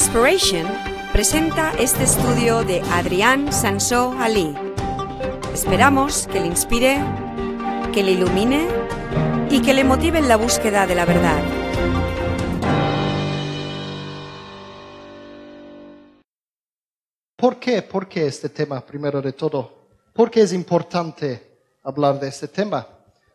Inspiration presenta este estudio de Adrián Sansó Ali. Esperamos que le inspire, que le ilumine y que le motive en la búsqueda de la verdad. ¿Por qué? ¿Por qué este tema, primero de todo? ¿Por qué es importante hablar de este tema?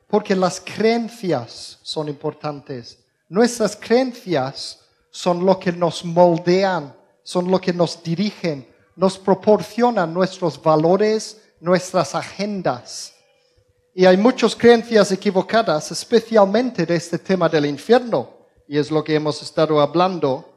Porque las creencias son importantes. Nuestras creencias son lo que nos moldean, son lo que nos dirigen, nos proporcionan nuestros valores, nuestras agendas. Y hay muchas creencias equivocadas, especialmente de este tema del infierno, y es lo que hemos estado hablando.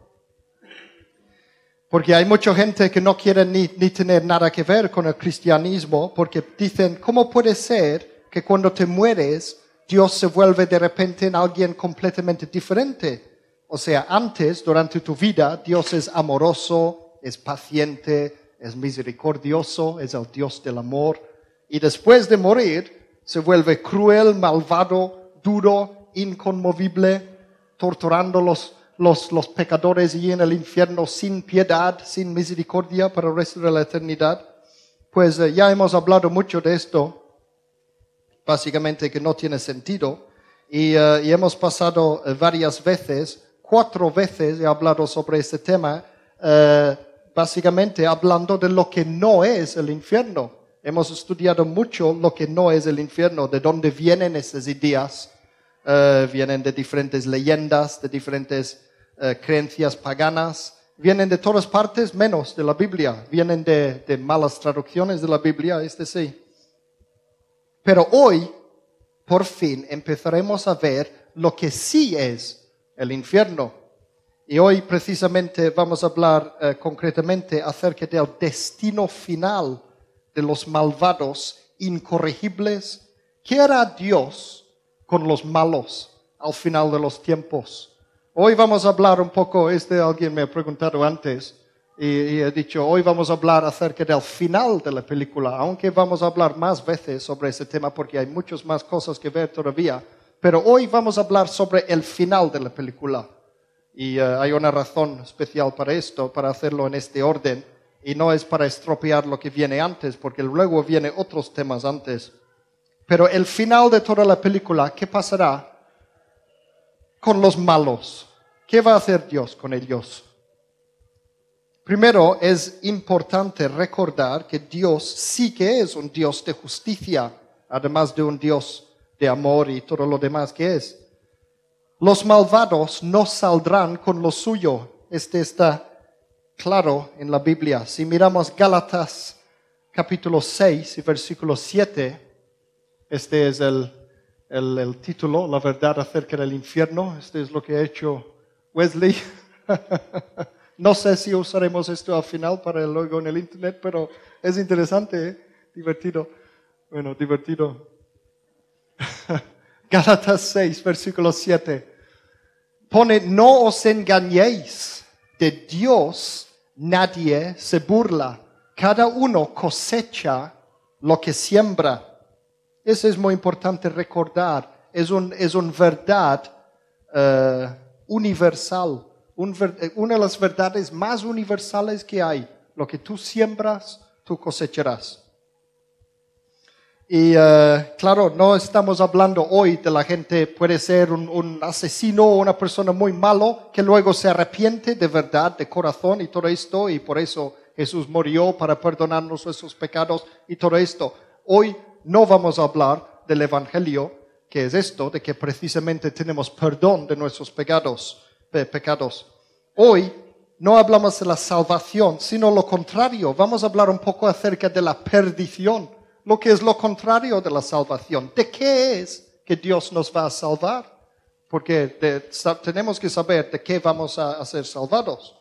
Porque hay mucha gente que no quiere ni, ni tener nada que ver con el cristianismo, porque dicen, ¿cómo puede ser que cuando te mueres Dios se vuelve de repente en alguien completamente diferente? O sea, antes, durante tu vida, Dios es amoroso, es paciente, es misericordioso, es el Dios del amor. Y después de morir, se vuelve cruel, malvado, duro, inconmovible, torturando los, los, los pecadores y en el infierno sin piedad, sin misericordia para el resto de la eternidad. Pues eh, ya hemos hablado mucho de esto, básicamente que no tiene sentido. Y, eh, y hemos pasado eh, varias veces cuatro veces he hablado sobre este tema, eh, básicamente hablando de lo que no es el infierno. Hemos estudiado mucho lo que no es el infierno, de dónde vienen esas ideas. Eh, vienen de diferentes leyendas, de diferentes eh, creencias paganas. Vienen de todas partes menos de la Biblia. Vienen de, de malas traducciones de la Biblia, este sí. Pero hoy, por fin, empezaremos a ver lo que sí es el infierno. Y hoy precisamente vamos a hablar eh, concretamente acerca del destino final de los malvados incorregibles. ¿Qué hará Dios con los malos al final de los tiempos? Hoy vamos a hablar un poco, este alguien me ha preguntado antes, y, y, he dicho, hoy vamos a hablar acerca del final de la película, aunque vamos a hablar más veces sobre ese tema porque hay muchas más cosas que ver todavía. Pero hoy vamos a hablar sobre el final de la película. Y uh, hay una razón especial para esto, para hacerlo en este orden. Y no es para estropear lo que viene antes, porque luego vienen otros temas antes. Pero el final de toda la película, ¿qué pasará con los malos? ¿Qué va a hacer Dios con ellos? Primero, es importante recordar que Dios sí que es un Dios de justicia, además de un Dios de amor y todo lo demás que es. Los malvados no saldrán con lo suyo. Este está claro en la Biblia. Si miramos Gálatas capítulo 6 y versículo 7, este es el, el, título, la verdad acerca del infierno. Este es lo que ha hecho Wesley. no sé si usaremos esto al final para luego en el internet, pero es interesante, ¿eh? divertido. Bueno, divertido. Gálatas 6, versículo 7. Pone, no os engañéis, de Dios nadie se burla. Cada uno cosecha lo que siembra. Eso es muy importante recordar. Es una es un verdad uh, universal. Un ver, una de las verdades más universales que hay. Lo que tú siembras, tú cosecharás. Y uh, claro, no estamos hablando hoy de la gente, puede ser un, un, asesino o una persona muy malo que luego se arrepiente de verdad, de corazón y todo esto, y por eso Jesús murió para perdonarnos nuestros pecados y todo esto. Hoy no vamos a hablar del Evangelio, que es esto, de que precisamente tenemos perdón de nuestros pecados. Pe pecados. Hoy no hablamos de la salvación, sino lo contrario. Vamos a hablar un poco acerca de la perdición lo que es lo contrario de la salvación. ¿De qué es que Dios nos va a salvar? Porque de, tenemos que saber de qué vamos a, a, ser salvados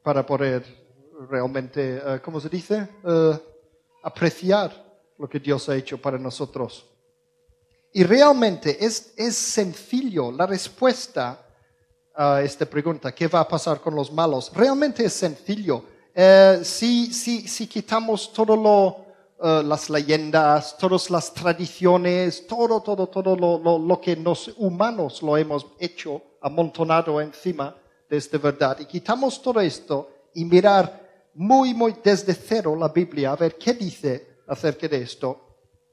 para poder realmente, uh, ¿cómo se dice? Uh, apreciar lo que Dios ha hecho para nosotros. Y realmente es, es sencillo la respuesta a esta pregunta, ¿qué va a pasar con los malos? Realmente es sencillo. Uh, si, si, si quitamos todo lo uh, las leyendas, todas las tradiciones, todo, todo, todo lo, lo, lo, que los humanos lo hemos hecho, amontonado encima de esta verdad y quitamos todo esto y mirar muy, muy desde cero la Biblia, a ver qué dice acerca de esto,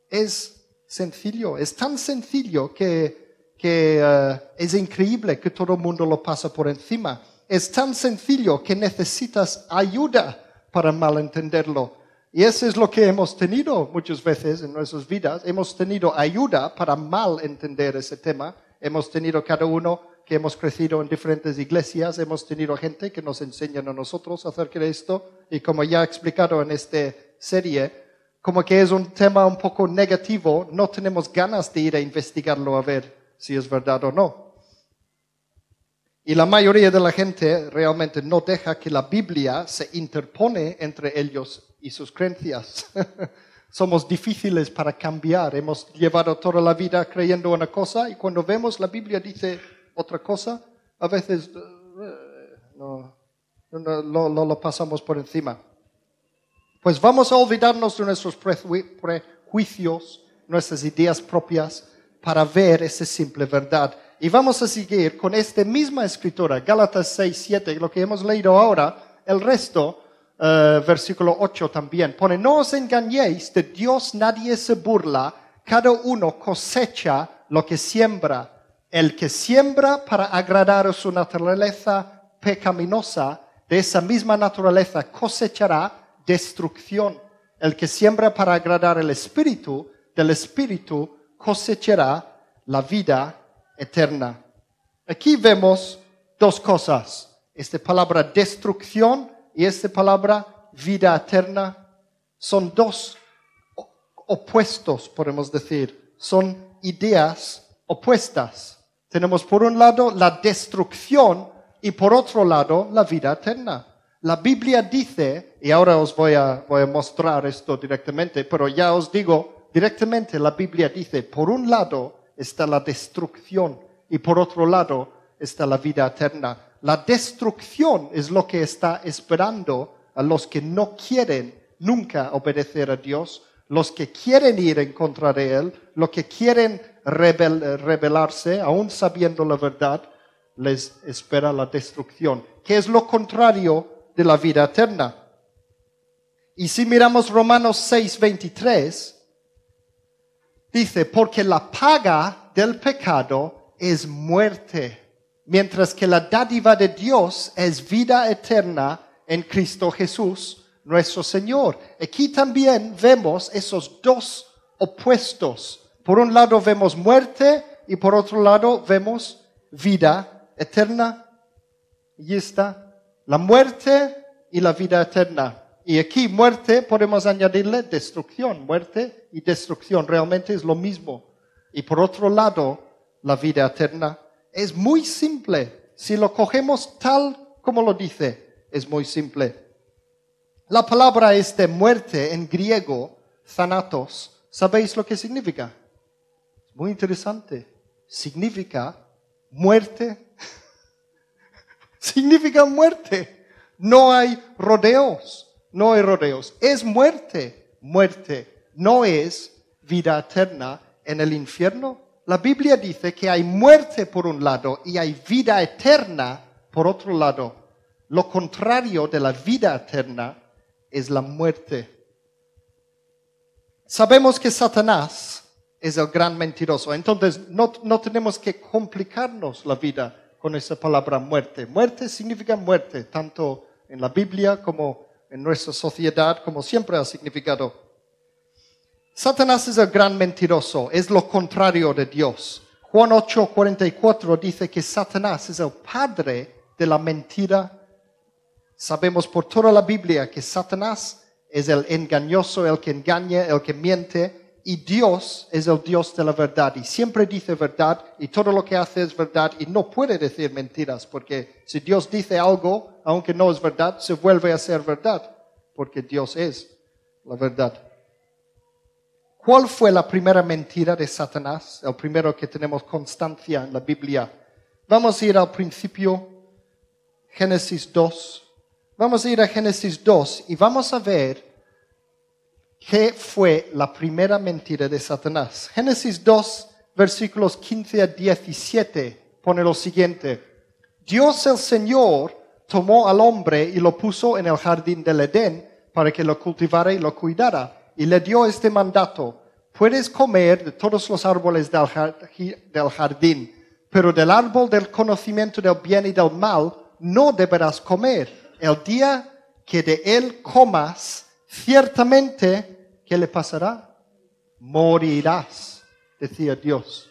es sencillo, es tan sencillo que, que eh, es increíble que todo el mundo lo pasa por encima. Es tan sencillo que necesitas ayuda para malentenderlo. Y eso es lo que hemos tenido muchas veces en nuestras vidas. Hemos tenido ayuda para mal entender ese tema. Hemos tenido cada uno que hemos crecido en diferentes iglesias, hemos tenido gente que nos enseña a nosotros acerca de esto. Y como ya he explicado en esta serie, como que es un tema un poco negativo, no tenemos ganas de ir a investigarlo a ver si es verdad o no. Y la mayoría de la gente realmente no deja que la Biblia se interpone entre ellos y sus creencias. Somos difíciles para cambiar. Hemos llevado toda la vida creyendo una cosa y cuando vemos la Biblia dice otra cosa, a veces eh, no, lo pasamos por encima. Pues vamos a olvidarnos de nuestros prejuicios, nuestras ideas propias, para ver esa simple verdad y vamos a seguir con esta misma escritura, Gálatas 6, 7, lo que hemos leído ahora, el resto, uh, versículo 8 también, pone, no os engañéis, de Dios nadie se burla, cada uno cosecha lo que siembra. El que siembra para agradar a su naturaleza pecaminosa, de esa misma naturaleza cosechará destrucción. El que siembra para agradar al Espíritu, del Espíritu cosechará la vida eterna. Aquí vemos dos cosas. Esta palabra destrucción y esta palabra vida eterna son dos opuestos, podemos decir. Son ideas opuestas. Tenemos por un lado la destrucción y por otro lado la vida eterna. La Biblia dice, y ahora os voy a, voy a mostrar esto directamente, pero ya os digo directamente, la Biblia dice, por un lado, está la destrucción y por otro lado está la vida eterna. La destrucción es lo que está esperando a los que no quieren nunca obedecer a Dios, los que quieren ir en contra de Él, los que quieren rebelarse, aún sabiendo la verdad, les espera la destrucción, que es lo contrario de la vida eterna. Y si miramos Romanos 6, 23, dice, porque la paga del pecado es muerte, mientras que la dádiva de Dios es vida eterna en Cristo Jesús, nuestro Señor. Aquí también vemos esos dos opuestos. Por un lado vemos muerte y por otro lado vemos vida eterna. Y está la muerte y la vida eterna. Y aquí muerte podemos añadirle destrucción. Muerte y destrucción realmente es lo mismo. Y por otro lado, la vida eterna es muy simple. Si lo cogemos tal como lo dice, es muy simple. La palabra es de muerte en griego, thanatos. ¿Sabéis lo que significa? Muy interesante. Significa muerte. significa muerte. No hay rodeos no hay rodeos. Es muerte, muerte. No es vida eterna en el infierno. La Biblia dice que hay muerte por un lado y hay vida eterna por otro lado. Lo contrario de la vida eterna es la muerte. Sabemos que Satanás es el gran mentiroso. Entonces no, no tenemos que complicarnos la vida con esa palabra muerte. Muerte significa muerte, tanto en la Biblia como en nuestra sociedad, como siempre ha significado. Satanás es el gran mentiroso, es lo contrario de Dios. Juan 8:44 dice que Satanás es el padre de la mentira. Sabemos por toda la Biblia que Satanás es el engañoso, el que engaña, el que miente, y Dios es el Dios de la verdad y siempre dice verdad y todo lo que hace es verdad y no puede decir mentiras porque si Dios dice algo, aunque no es verdad, se vuelve a ser verdad, porque Dios es la verdad. ¿Cuál fue la primera mentira de Satanás? El primero que tenemos constancia en la Biblia. Vamos a ir al principio, Génesis 2. Vamos a ir a Génesis 2 y vamos a ver qué fue la primera mentira de Satanás. Génesis 2, versículos 15 a 17, pone lo siguiente. Dios el Señor tomó al hombre y lo puso en el jardín del Edén para que lo cultivara y lo cuidara. Y le dio este mandato, puedes comer de todos los árboles del jardín, pero del árbol del conocimiento del bien y del mal no deberás comer. El día que de él comas, ciertamente, ¿qué le pasará? Morirás, decía Dios.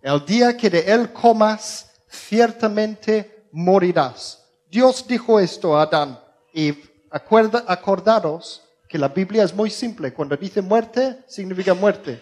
El día que de él comas, ciertamente morirás. Dios dijo esto a Adán y acordaros que la Biblia es muy simple. Cuando dice muerte, significa muerte.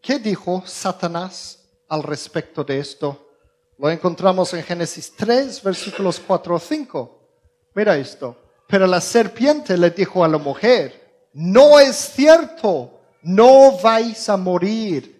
¿Qué dijo Satanás al respecto de esto? Lo encontramos en Génesis 3, versículos 4 o 5. Mira esto. Pero la serpiente le dijo a la mujer, no es cierto, no vais a morir.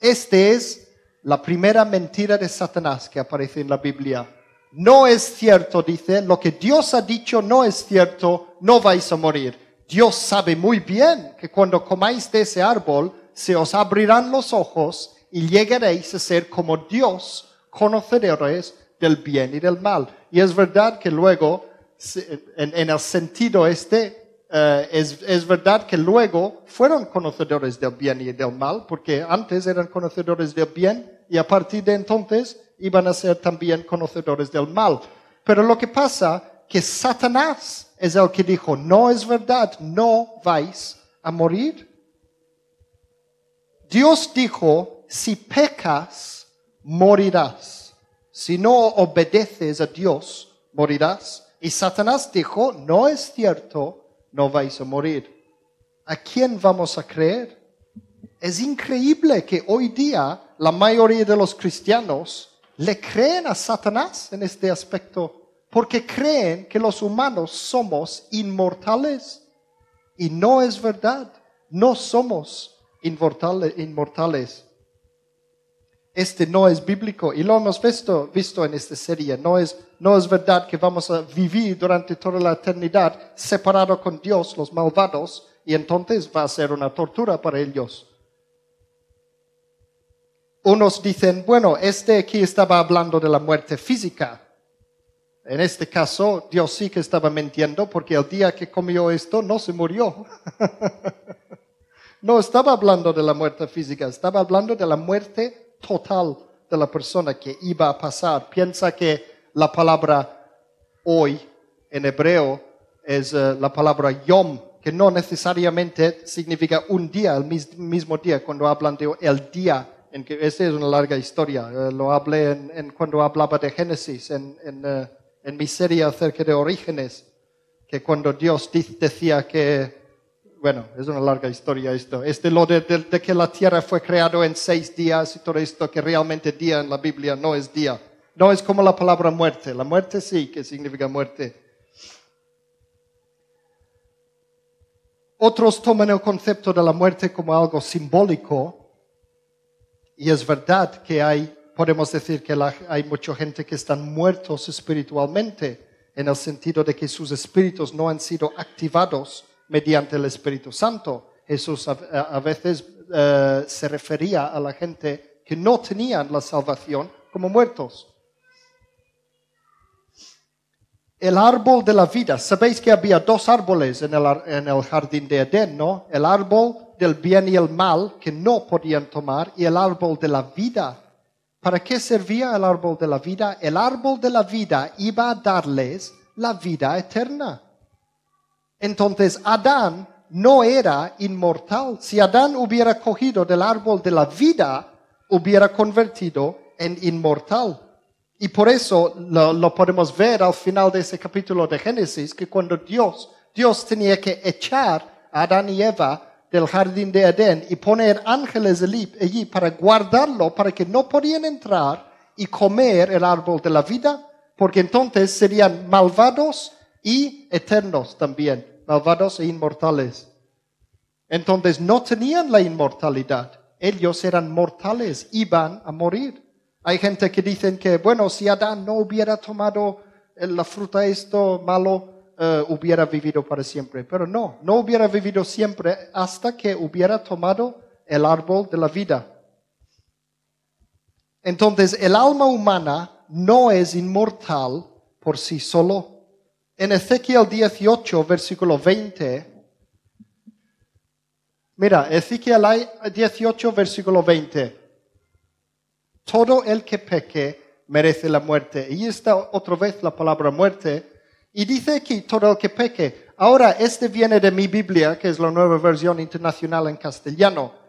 Este es la primera mentira de Satanás que aparece en la Biblia. No es cierto, dice, lo que Dios ha dicho no es cierto, no vais a morir. Dios sabe muy bien que cuando comáis de ese árbol, se os abrirán los ojos y llegaréis a ser como Dios, conocedores del bien y del mal. Y es verdad que luego, en, el sentido este, eh, es, es, verdad que luego fueron conocedores del bien y del mal, porque antes eran conocedores del bien y a partir de entonces iban a ser también conocedores del mal. Pero lo que pasa que Satanás es el que dijo, no es verdad, no vais a morir. Dios dijo, si pecas, morirás. Si no obedeces a Dios, morirás. Y Satanás dijo, no es cierto, no vais a morir. ¿A quién vamos a creer? Es increíble que hoy día la mayoría de los cristianos le creen a Satanás en este aspecto porque creen que los humanos somos inmortales. Y no es verdad, no somos inmortales. Este no es bíblico y lo hemos visto, visto en esta serie. No es, no es verdad que vamos a vivir durante toda la eternidad separado con Dios, los malvados, y entonces va a ser una tortura para ellos. Unos dicen, bueno, este aquí estaba hablando de la muerte física. En este caso, Dios sí que estaba mintiendo porque el día que comió esto no se murió. no estaba hablando de la muerte física, estaba hablando de la muerte total de la persona que iba a pasar. Piensa que la palabra hoy en hebreo es eh, la palabra yom, que no necesariamente significa un día, el mismo día, cuando hablan de el día en que esta es una larga historia. Eh, lo hablé en, cuando hablaba de Génesis, en, eh, en, mi serie acerca de orígenes, que cuando Dios decía que, bueno, es una larga historia esto, este lo de, de, que la tierra fue creado en seis días y todo esto, que realmente día en la Biblia no es día. No es como la palabra muerte. La muerte sí que significa muerte. Otros toman el concepto de la muerte como algo simbólico y es verdad que hay, podemos decir que hay mucha gente que están muertos espiritualmente, en el sentido de que sus espíritus no han sido activados mediante el Espíritu Santo. Jesús a, veces eh, se refería a la gente que no tenían la salvación como muertos. El árbol de la vida. Sabéis que había dos árboles en el, en el jardín de Edén, ¿no? El árbol del bien y el mal que no podían tomar y el árbol de la vida. ¿Para qué servía el árbol de la vida? El árbol de la vida iba a darles la vida eterna. Entonces Adán no era inmortal. Si Adán hubiera cogido del árbol de la vida, hubiera convertido en inmortal. Y por eso lo, lo, podemos ver al final de ese capítulo de Génesis, que cuando Dios, Dios tenía que echar a Adán y Eva del jardín de Edén y poner ángeles allí para guardarlo, para que no podían entrar y comer el árbol de la vida, porque entonces serían malvados y eternos también, malvados e inmortales. Entonces no tenían la inmortalidad, ellos eran mortales, iban a morir. Hay gente que dicen que, bueno, si Adán no hubiera tomado la fruta esto malo, eh, hubiera vivido para siempre. Pero no, no hubiera vivido siempre hasta que hubiera tomado el árbol de la vida. Entonces, el alma humana no es inmortal por sí solo. En Ezequiel 18, versículo 20, mira, Ezequiel 18, versículo 20, todo el que peque merece la muerte. Y está otra vez la palabra muerte. Y dice aquí, todo el que peque. Ahora, este viene de mi Biblia, que es la nueva versión internacional en castellano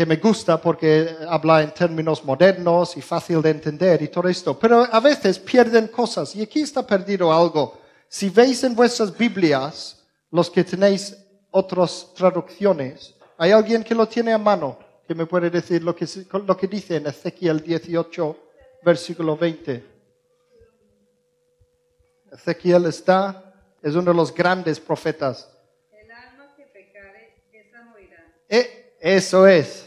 que me gusta porque habla en términos modernos y fácil de entender y todo esto. Pero a veces pierden cosas y aquí está perdido algo. Si veis en vuestras Biblias, los que tenéis otras traducciones, ¿hay alguien que lo tiene a mano que me puede decir lo que, lo que dice en Ezequiel 18, versículo 20? Ezequiel está, es uno de los grandes profetas. El alma que pecare, esa morirá. Eh, eso es.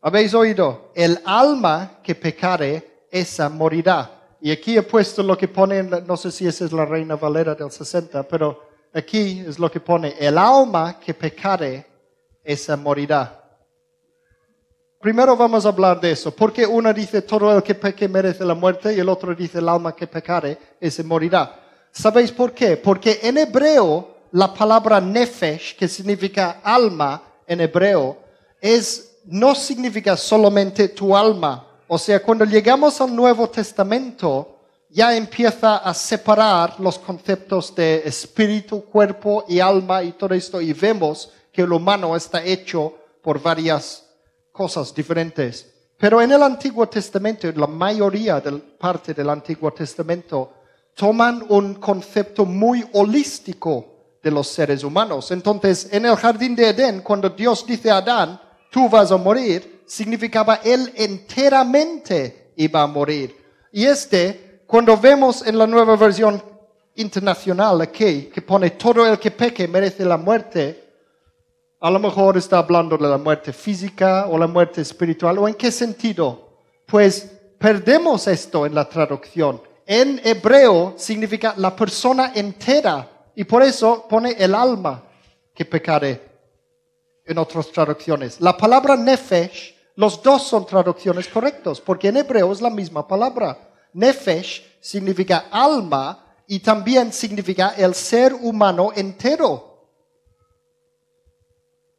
¿Habéis oído? El alma que pecare, esa morirá. Y aquí he puesto lo que pone, no sé si esa es la Reina Valera del 60, pero aquí es lo que pone, el alma que pecare, esa morirá. Primero vamos a hablar de eso, porque uno dice todo el que peque merece la muerte y el otro dice el alma que pecare, ese morirá. ¿Sabéis por qué? Porque en hebreo la palabra nefesh, que significa alma en hebreo, es no significa solamente tu alma. O sea, cuando llegamos al Nuevo Testamento, ya empieza a separar los conceptos de espíritu, cuerpo y alma y todo esto, y vemos que el humano está hecho por varias cosas diferentes. Pero en el Antiguo Testamento, la mayoría de parte del Antiguo Testamento, toman un concepto muy holístico de los seres humanos. Entonces, en el jardín de Edén, cuando Dios dice a Adán, tú vas a morir, significaba él enteramente iba a morir. Y este, cuando vemos en la nueva versión internacional aquí, que pone todo el que peque merece la muerte, a lo mejor está hablando de la muerte física o la muerte espiritual, o en qué sentido. Pues perdemos esto en la traducción. En hebreo significa la persona entera y por eso pone el alma que pecaré en otras traducciones. La palabra nefesh, los dos son traducciones correctos, porque en hebreo es la misma palabra. Nefesh significa alma y también significa el ser humano entero.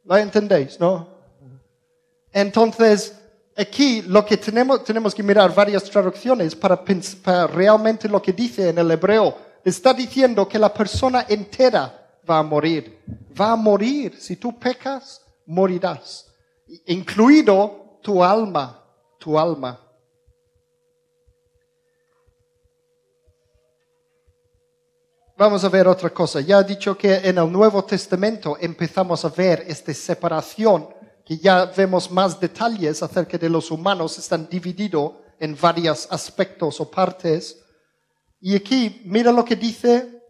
¿Lo entendéis, no? Entonces, aquí lo que tenemos, tenemos que mirar varias traducciones para, para realmente lo que dice en el hebreo. Está diciendo que la persona entera va a morir. Va a morir. Si tú pecas, morirás. Incluido tu alma, tu alma. Vamos a ver otra cosa. Ya he dicho que en el Nuevo Testamento empezamos a ver esta separación, que ya vemos más detalles acerca de los humanos, están divididos en varios aspectos o partes. Y aquí, mira lo que dice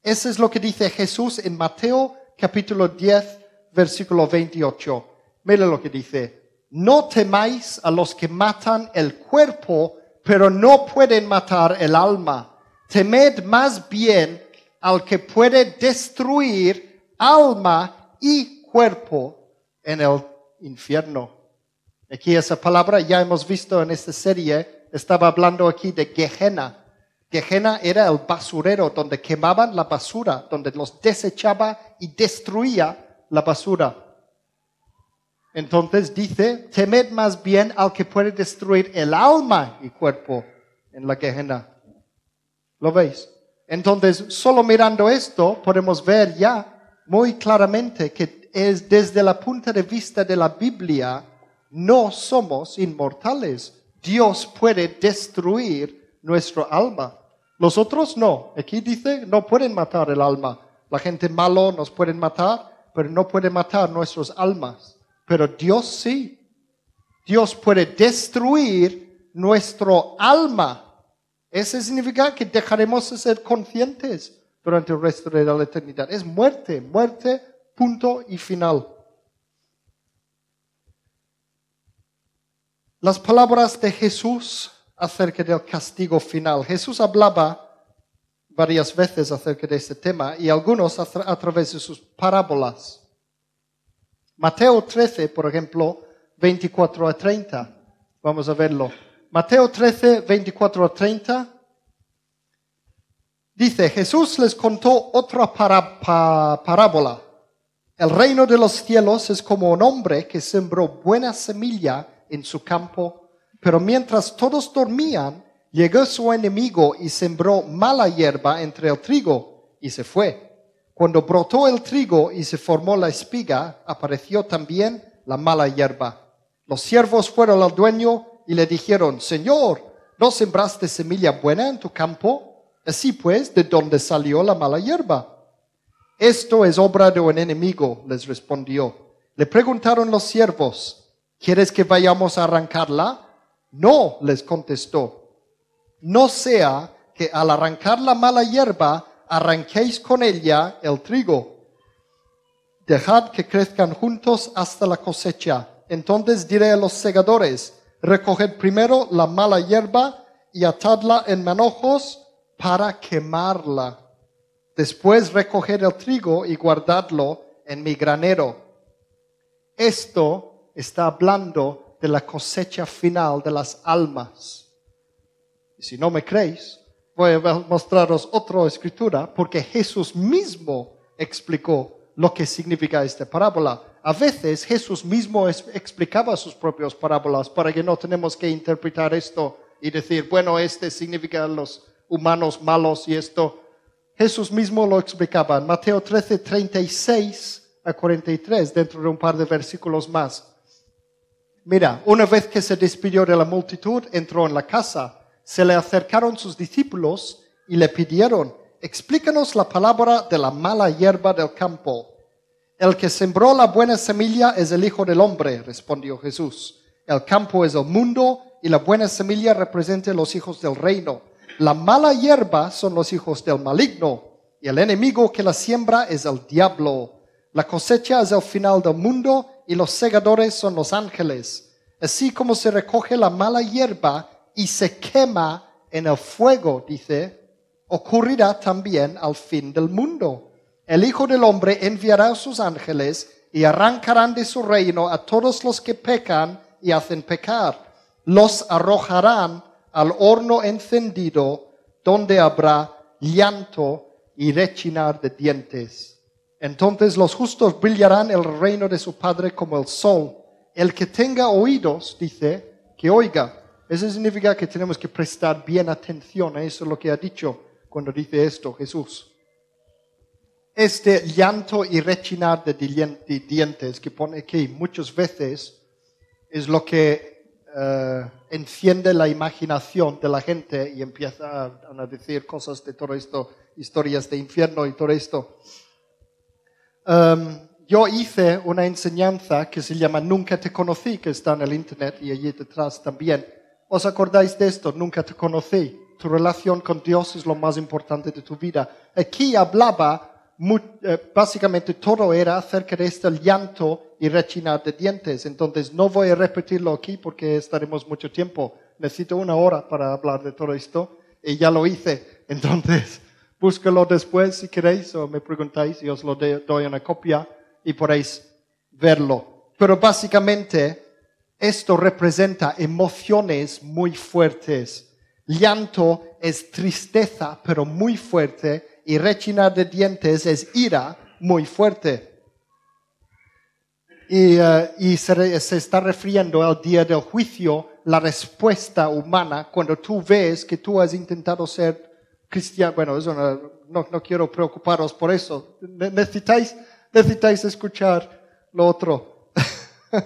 eso es lo que dice Jesús en Mateo capítulo 10, versículo 28. Mira lo que dice. No temáis a los que matan el cuerpo, pero no pueden matar el alma. Temed más bien al que puede destruir alma y cuerpo en el infierno. Aquí esa palabra ya hemos visto en esta serie, estaba hablando aquí de Gehenna. Gehenna era el basurero donde quemaban la basura, donde los desechaba y destruía la basura. Entonces dice, temed más bien al que puede destruir el alma y cuerpo en la Gehenna. ¿Lo veis? Entonces, solo mirando esto, podemos ver ya muy claramente que es desde la punto de vista de la Biblia, no somos inmortales. Dios puede destruir nuestro alma. Los otros no. Aquí dice, no pueden matar el alma. La gente malo nos pueden matar, pero no puede matar nuestras almas. Pero Dios sí. Dios puede destruir nuestro alma. Eso significa que dejaremos de ser conscientes durante el resto de la eternidad. Es muerte, muerte, punto y final. Las palabras de Jesús acerca del castigo final. Jesús hablaba varias veces acerca de este tema y algunos a, través de sus parábolas. Mateo 13, por ejemplo, 24 a 30. Vamos a verlo. Mateo 13, 24 a 30. Dice, Jesús les contó otra parábola. El reino de los cielos es como un hombre que sembró buena semilla en su campo, pero mientras todos dormían, llegó su enemigo y sembró mala hierba entre el trigo y se fue. Cuando brotó el trigo y se formó la espiga, apareció también la mala hierba. Los siervos fueron al dueño y le dijeron, Señor, ¿no sembraste semilla buena en tu campo? Así pues, ¿de dónde salió la mala hierba? Esto es obra de un enemigo, les respondió. Le preguntaron los siervos, ¿quieres que vayamos a arrancarla? No, les contestó. No sea que al arrancar la mala hierba, arranquéis con ella el trigo. Dejad que crezcan juntos hasta la cosecha. Entonces diré a los segadores, recoged primero la mala hierba y atadla en manojos para quemarla. Después recoged el trigo y guardadlo en mi granero. Esto está hablando de la cosecha final de las almas. Y si no me creéis, voy a mostraros otra escritura porque Jesús mismo explicó lo que significa esta parábola. A veces Jesús mismo explicaba sus propias parábolas para que no tenemos que interpretar esto y decir, bueno, este significa los humanos malos y esto. Jesús mismo lo explicaba en Mateo 13, 36 a 43, dentro de un par de versículos más. Mira, una vez que se despidió de la multitud, entró en la casa. Se le acercaron sus discípulos y le pidieron, explícanos la palabra de la mala hierba del campo. El que sembró la buena semilla es el Hijo del Hombre, respondió Jesús. El campo es el mundo y la buena semilla representa los hijos del reino. La mala hierba son los hijos del maligno y el enemigo que la siembra es el diablo. La cosecha es el final del mundo y los segadores son los ángeles. Así como se recoge la mala hierba y se quema en el fuego, dice, ocurrirá también al fin del mundo. El Hijo del Hombre enviará sus ángeles y arrancarán de su reino a todos los que pecan y hacen pecar. Los arrojarán al horno encendido, donde habrá llanto y rechinar de dientes. Entonces los justos brillarán el reino de su Padre como el sol. El que tenga oídos, dice, que oiga. Eso significa que tenemos que prestar bien atención a eso lo que ha dicho cuando dice esto Jesús. Este llanto y rechinar de dien- de dientes que pone aquí muchas veces es lo que eh, enciende la imaginación de la gente y empieza a, a decir cosas de todo esto, historias de infierno y todo esto. Um, yo hice una enseñanza que se llama Nunca te conocí, que está en el internet y allí detrás también. ¿Os acordáis de esto? Nunca te conocí. Tu relación con Dios es lo más importante de tu vida. Aquí hablaba, básicamente todo era acerca de este llanto y rechinar de dientes. Entonces no voy a repetirlo aquí porque estaremos mucho tiempo. Necesito una hora para hablar de todo esto y ya lo hice. Entonces, búscalo después si queréis o me preguntáis y os lo doy una copia y podéis verlo. Pero básicamente esto representa emociones muy fuertes. Llanto es tristeza, pero muy fuerte, y rechinar de dientes es ira muy fuerte. Y, eh, y se, se está refiriendo al día del juicio, la respuesta humana, cuando tú ves que tú has intentado ser cristiano. Bueno, eso no, no, no quiero preocuparos por eso. Ne- Necesitáis, necesitáis escuchar lo otro.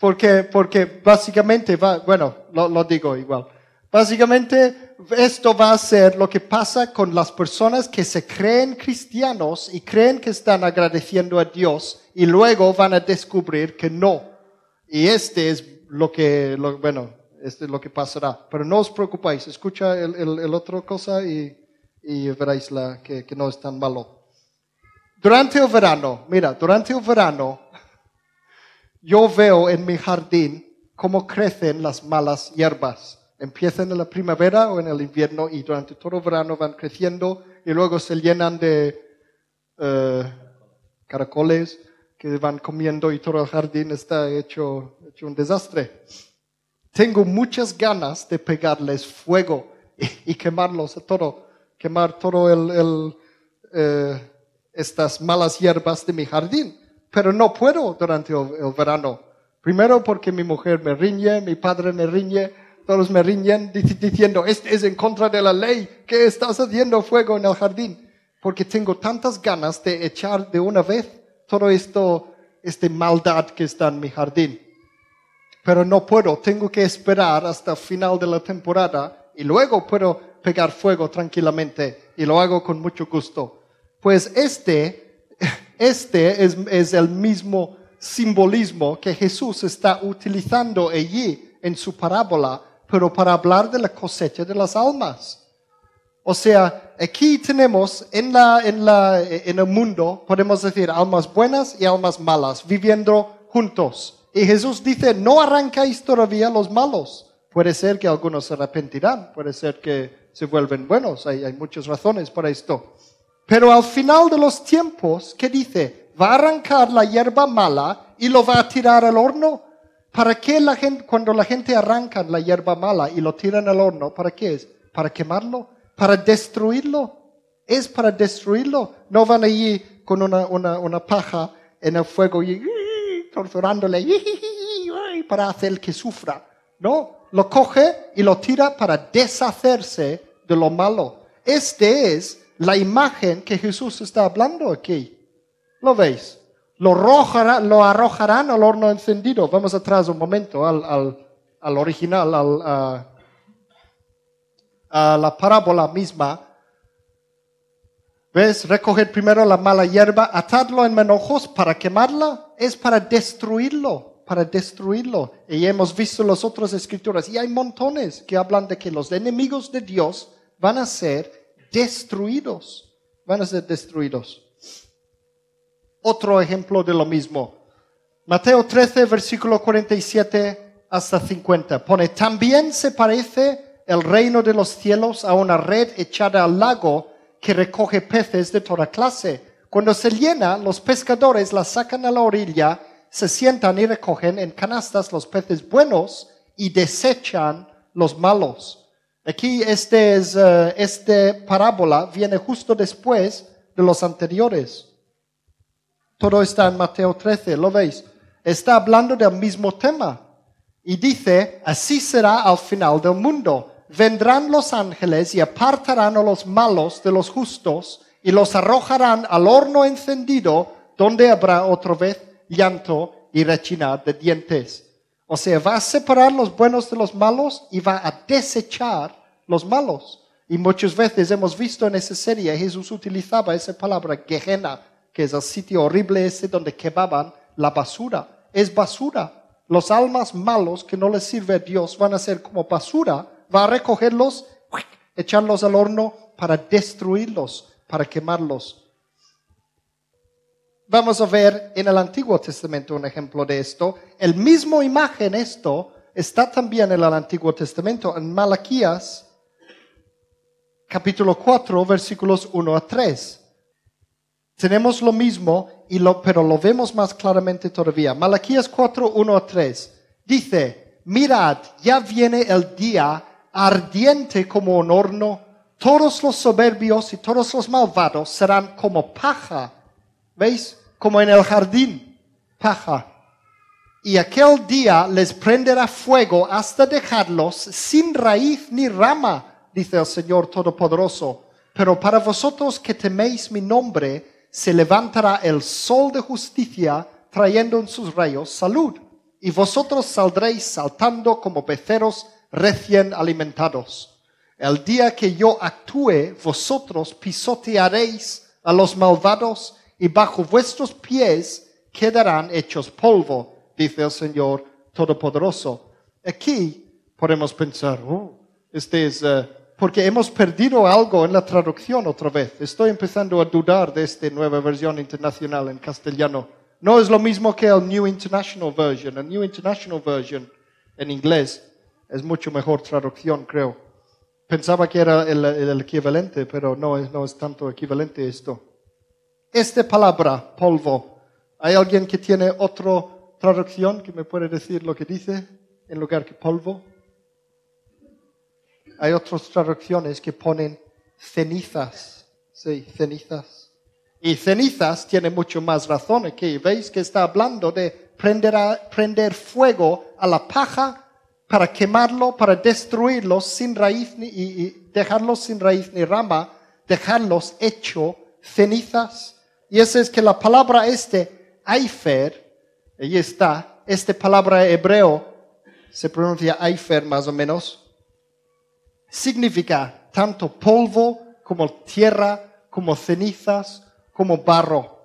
Porque, porque básicamente va, bueno, lo, lo digo igual. Básicamente esto va a ser lo que pasa con las personas que se creen cristianos y creen que están agradeciendo a Dios y luego van a descubrir que no. Y este es lo que, lo, bueno, este es lo que pasará. Pero no os preocupéis, escucha el, el, el otro cosa y, y veréis la, que, que no es tan malo. Durante el verano, mira, durante el verano, yo veo en mi jardín cómo crecen las malas hierbas. Empiezan en la primavera o en el invierno y durante todo el verano van creciendo y luego se llenan de eh, caracoles que van comiendo y todo el jardín está hecho, hecho un desastre. Tengo muchas ganas de pegarles fuego y, y quemarlos a todo, quemar todo el, el, eh, estas malas hierbas de mi jardín. Pero no puedo durante el, el verano. Primero porque mi mujer me riñe, mi padre me riñe, todos me riñen dic- diciendo, este es en contra de la ley, ¿qué estás haciendo fuego en el jardín? Porque tengo tantas ganas de echar de una vez todo esto, esta maldad que está en mi jardín. Pero no puedo, tengo que esperar hasta el final de la temporada y luego puedo pegar fuego tranquilamente y lo hago con mucho gusto. Pues este, este es, es el mismo simbolismo que Jesús está utilizando allí en su parábola, pero para hablar de la cosecha de las almas. O sea, aquí tenemos en, la, en, la, en el mundo, podemos decir, almas buenas y almas malas, viviendo juntos. Y Jesús dice, no arrancáis todavía los malos. Puede ser que algunos se arrepentirán, puede ser que se vuelven buenos, hay, hay muchas razones para esto. Pero al final de los tiempos, ¿qué dice? Va a arrancar la hierba mala y lo va a tirar al horno. ¿Para qué la gente, cuando la gente arranca la hierba mala y lo tiran al horno, ¿para qué es? ¿Para quemarlo? ¿Para destruirlo? Es para destruirlo. No van allí con una, una, una paja en el fuego y torturándole para hacer que sufra. No, lo coge y lo tira para deshacerse de lo malo. Este es la imagen que Jesús está hablando aquí. ¿Lo veis? Lo, lo arrojarán al horno encendido. Vamos atrás un momento al, al- al original, al, a, a la parábola misma. ¿Ves? Recoger primero la mala hierba, atarlo en manojos para quemarla, es para destruirlo, para destruirlo. Y hemos visto las otras escrituras, y hay montones que hablan de que los enemigos de Dios van a ser destruidos, van a ser destruidos. Otro ejemplo de lo mismo. Mateo 13, versículo 47 hasta 50. Pone, también se parece el reino de los cielos a una red echada al lago que recoge peces de toda clase. Cuando se llena, los pescadores la sacan a la orilla, se sientan y recogen en canastas los peces buenos y desechan los malos. Aquí este es, eh, este parábola viene justo después de los anteriores. Todo está en Mateo 13, ¿lo veis? Está hablando del mismo tema. Y dice, así será al final del mundo. Vendrán los ángeles y apartarán a los malos de los justos y los arrojarán al horno encendido, donde habrá otra vez llanto y rechinar de dientes. O sea, va a separar los buenos de los malos y va a desechar los malos. Y muchas veces hemos visto en esa serie, Jesús utilizaba esa palabra, Gehenna, que es el sitio horrible ese donde quemaban la basura. Es basura. Los almas malos que no les sirve a Dios van a ser como basura. Va a recogerlos, echarlos al horno para destruirlos, para quemarlos. Vamos a ver en el Antiguo Testamento un ejemplo de esto. El mismo imagen esto está también en el Antiguo Testamento, en Malaquías capítulo 4, versículos 1 a 3. Tenemos lo mismo, y lo, pero lo vemos más claramente todavía. Malaquías 4, 1 a 3. Dice, mirad, ya viene el día ardiente como un horno. Todos los soberbios y todos los malvados serán como paja. ¿Veis? Como en el jardín. Paja. Y aquel día les prenderá fuego hasta dejarlos sin raíz ni rama, dice el Señor Todopoderoso. Pero para vosotros que teméis mi nombre, se levantará el sol de justicia, trayendo en sus rayos salud. Y vosotros saldréis saltando como becerros recién alimentados. El día que yo actúe, vosotros pisotearéis a los malvados y bajo vuestros pies quedarán hechos polvo, dice el Señor Todopoderoso. Aquí podemos pensar, oh, este es, eh, porque hemos perdido algo en la traducción otra vez. Estoy empezando a dudar de esta nueva versión internacional en castellano. No es lo mismo que el New International Version. El New International Version en inglés es mucho mejor traducción, creo. Pensaba que era el, el equivalente, pero no no es tanto equivalente esto. Esta palabra, polvo, ¿hay alguien que tiene otra traducción que me puede decir lo que dice en lugar que polvo. Hay otras traducciones que ponen cenizas. Sí, cenizas. Y cenizas tiene mucho más razón aquí. ¿Veis que está hablando de prender, a- prender fuego a la paja para quemarlo, para destruirlos sin raíz ni, y, y dejarlos sin raíz ni rama, dejarlos hecho cenizas? Y eso es que la palabra este, Aifer, ahí está, esta palabra hebreo se pronuncia Aifer más o menos, significa tanto polvo como tierra, como cenizas, como barro.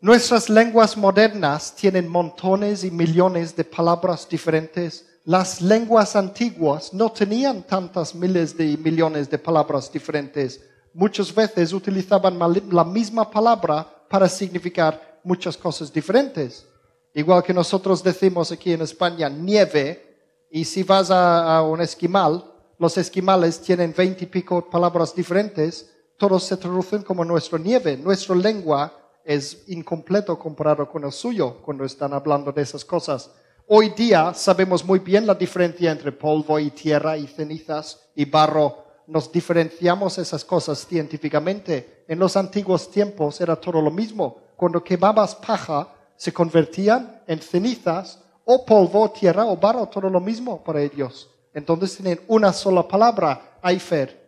Nuestras lenguas modernas tienen montones y millones de palabras diferentes. Las lenguas antiguas no tenían tantas miles de millones de palabras diferentes. Muchas veces utilizaban la misma palabra para significar muchas cosas diferentes. Igual que nosotros decimos aquí en España nieve, y si vas a un esquimal, los esquimales tienen veinte pico palabras diferentes, todos se traducen como nuestra nieve. Nuestra lengua es incompleto comparado con el suyo cuando están hablando de esas cosas. Hoy día sabemos muy bien la diferencia entre polvo y tierra y cenizas y barro. Nos diferenciamos esas cosas científicamente. En los antiguos tiempos era todo lo mismo. Cuando quemabas paja, se convertían en cenizas o polvo, tierra o barro, todo lo mismo para ellos. Entonces tienen una sola palabra, Aifer,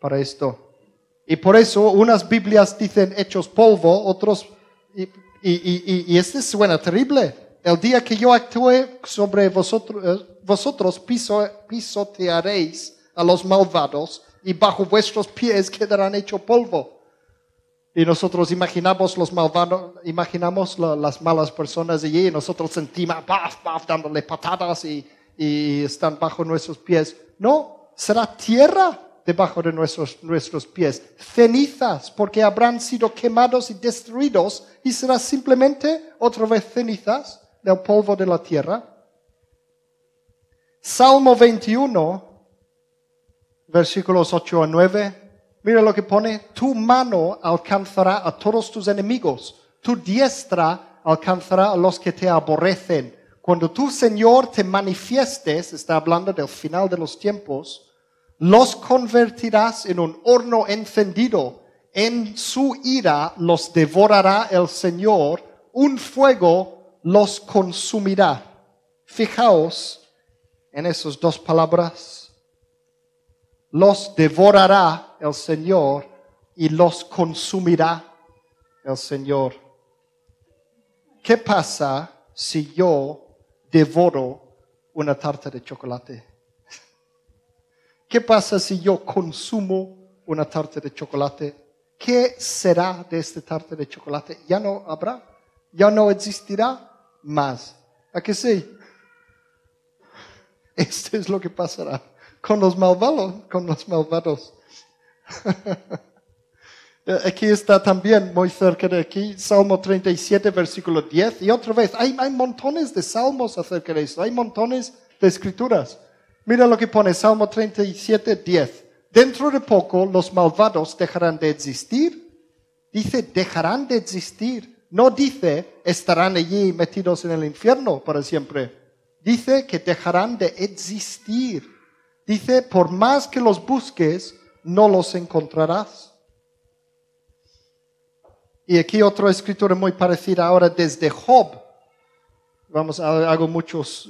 para esto. Y por eso unas Biblias dicen hechos polvo, otros... Y, y, y, y- este suena terrible. El día que yo actúe sobre vosotros, eh, vosotros piso- pisotearéis a los malvados y bajo vuestros pies quedarán hecho polvo. Y nosotros imaginamos los malvados, imaginamos la- las malas personas allí y nosotros encima, paf, paf, dándole patadas y, y están bajo nuestros pies. No, será tierra debajo de nuestros, nuestros pies, cenizas, porque habrán sido quemados y destruidos y será simplemente otra vez cenizas del polvo de la tierra. Salmo 21, versículos 8 a 9. Mira lo que pone, tu mano alcanzará a todos tus enemigos, tu diestra alcanzará a los que te aborrecen. Cuando tú, Señor, te manifiestes, está hablando del final de los tiempos, los convertirás en un horno encendido. En su ira los devorará el Señor, un fuego los consumirá. Fijaos en esas dos palabras los devorará el Señor y los consumirá el Señor. ¿Qué pasa si yo devoro una tarta de chocolate? ¿Qué pasa si yo consumo una tarta de chocolate? ¿Qué será de esta tarta de chocolate? Ya no habrá, ya no existirá más. ¿A que sí? Esto es lo que pasará con los malvados, con los malvados. Eh, Aquí está también, muy cerca de aquí, Salmo 37, versículo 10. Y otra vez, hay, hay montones de salmos acerca de esto, hay montones de escrituras. Mira lo que pone Salmo 37, 10. Dentro de poco los malvados dejarán de existir. Dice, dejarán de existir. No dice, estarán allí metidos en el infierno para siempre. Dice que dejarán de existir. Dice, por más que los busques, no los encontrarás. Y aquí otra escritura muy parecida ahora desde Job. Vamos, ha- hago muchos,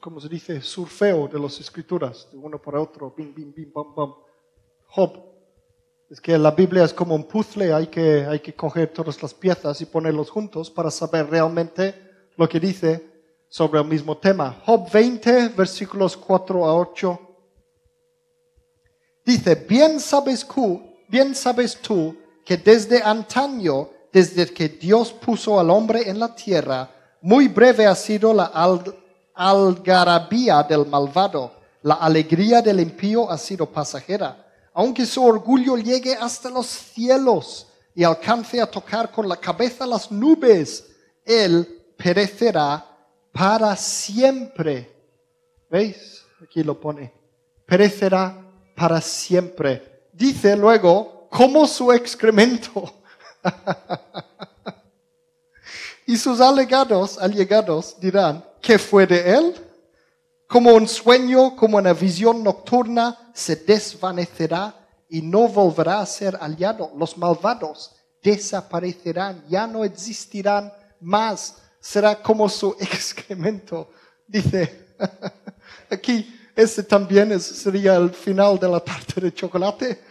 como se dice, surfeo de las escrituras, de uno por otro, bim, bim, bim, bam, bam. Job. Es que la Biblia es como un puzzle, hay que, hay que coger todas las piezas y ponerlos juntos para saber realmente lo que dice sobre el mismo tema. Job 20, versículos 4 a 8. Dice, bien sabes tú, bien sabes tú que desde antaño, desde que Dios puso al hombre en la tierra, muy breve ha sido la al- algarabía del malvado, la alegría del impío ha sido pasajera. Aunque su orgullo llegue hasta los cielos y alcance a tocar con la cabeza las nubes, él perecerá para siempre. ¿Veis? Aquí lo pone. Perecerá para siempre. Dice luego, como su excremento. y sus allegados, allegados dirán, ¿qué fue de él? Como un sueño, como una visión nocturna, se desvanecerá y no volverá a ser hallado. Los malvados desaparecerán, ya no existirán más. Será como su excremento. Dice, aquí, ese también es- sería el final de la tarta de chocolate.